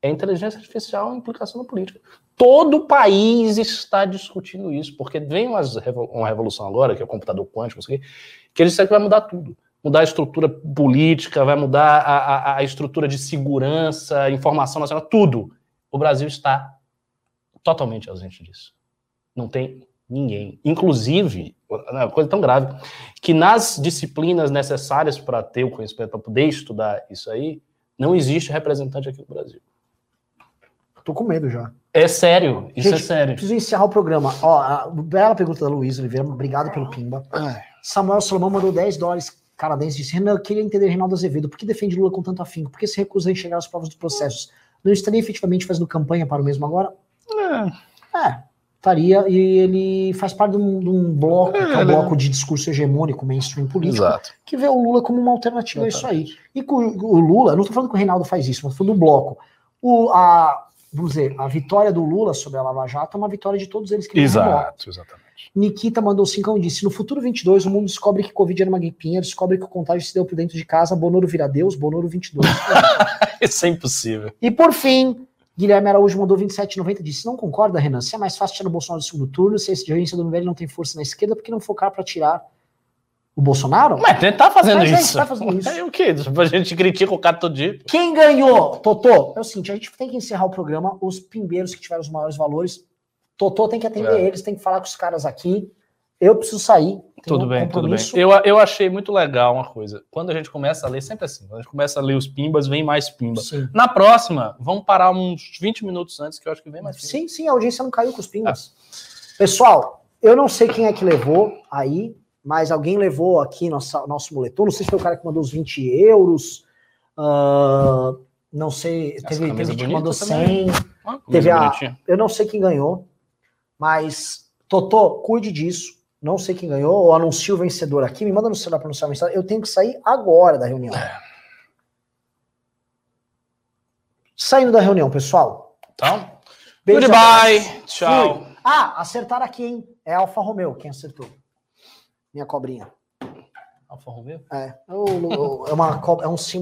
é inteligência artificial e implicação na política. Todo o país está discutindo isso, porque vem uma revolução agora, que é o computador quântico, que eles disseram que vai mudar tudo. Mudar a estrutura política, vai mudar a, a, a estrutura de segurança, informação nacional, tudo. O Brasil está totalmente ausente disso. Não tem ninguém. Inclusive, uma coisa tão grave, que nas disciplinas necessárias para ter o conhecimento, para poder estudar isso aí, não existe representante aqui no Brasil. Tô com medo já. É sério, isso Gente, é sério. Preciso encerrar o programa. Ó, a bela pergunta da Luísa Oliveira, obrigado pelo Pimba. Ai. Samuel Salomão mandou 10 dólares canadenses. Disse: Renan, eu queria entender Reinaldo Azevedo. Por que defende Lula com tanto afinco? Por que se recusa a enxergar as provas dos processos? Não estaria efetivamente fazendo campanha para o mesmo agora? É. É, estaria. E ele faz parte de um, de um bloco, é, que é um bloco de discurso hegemônico, mainstream político, Exato. que vê o Lula como uma alternativa Exato. a isso aí. E com o Lula, não estou falando que o Reinaldo faz isso, mas estou falando do bloco. O, a, vamos dizer, a vitória do Lula sobre a Lava Jato é uma vitória de todos eles que Exato, exatamente. Nikita mandou 5 e disse: No futuro 22, o mundo descobre que Covid era uma gripinha, descobre que o contágio se deu por dentro de casa, Bonoro vira Deus, Bonoro 22. Isso é impossível. E por fim, Guilherme Araújo mandou 27,90 disse: Não concorda, Renan? Se é mais fácil tirar o Bolsonaro do segundo turno, se a exigência do MBL não tem força na esquerda, por que não focar para tirar o Bolsonaro? Mas ele tá fazendo Mas isso. Tá fazendo isso. É o quê? A gente critica o cara todo dia. Quem ganhou? Totô? É o seguinte: a gente tem que encerrar o programa. Os pimbeiros que tiveram os maiores valores, Totô tem que atender é. eles, tem que falar com os caras aqui. Eu preciso sair. Tudo um bem, tudo bem. Eu, eu achei muito legal uma coisa. Quando a gente começa a ler, sempre assim, quando a gente começa a ler os pimbas, vem mais pimba. Sim. Na próxima, vamos parar uns 20 minutos antes, que eu acho que vem mais pimba. Sim, sim, a audiência não caiu com os pimbas. Ah. Pessoal, eu não sei quem é que levou aí, mas alguém levou aqui nossa, nosso moletom. Não sei se foi o cara que mandou os 20 euros. Uh, não sei, Essa teve, teve gente que mandou 100. Ah, teve a, eu não sei quem ganhou, mas Totô, cuide disso não sei quem ganhou, ou anuncio o vencedor aqui, me manda no celular para anunciar o vencedor. Eu tenho que sair agora da reunião. É. Saindo da reunião, pessoal. Então, Beijo goodbye. Tchau. Fui. Ah, acertaram aqui, hein? É Alfa Romeo quem acertou. Minha cobrinha. Alfa Romeo? É. É, uma, é um símbolo.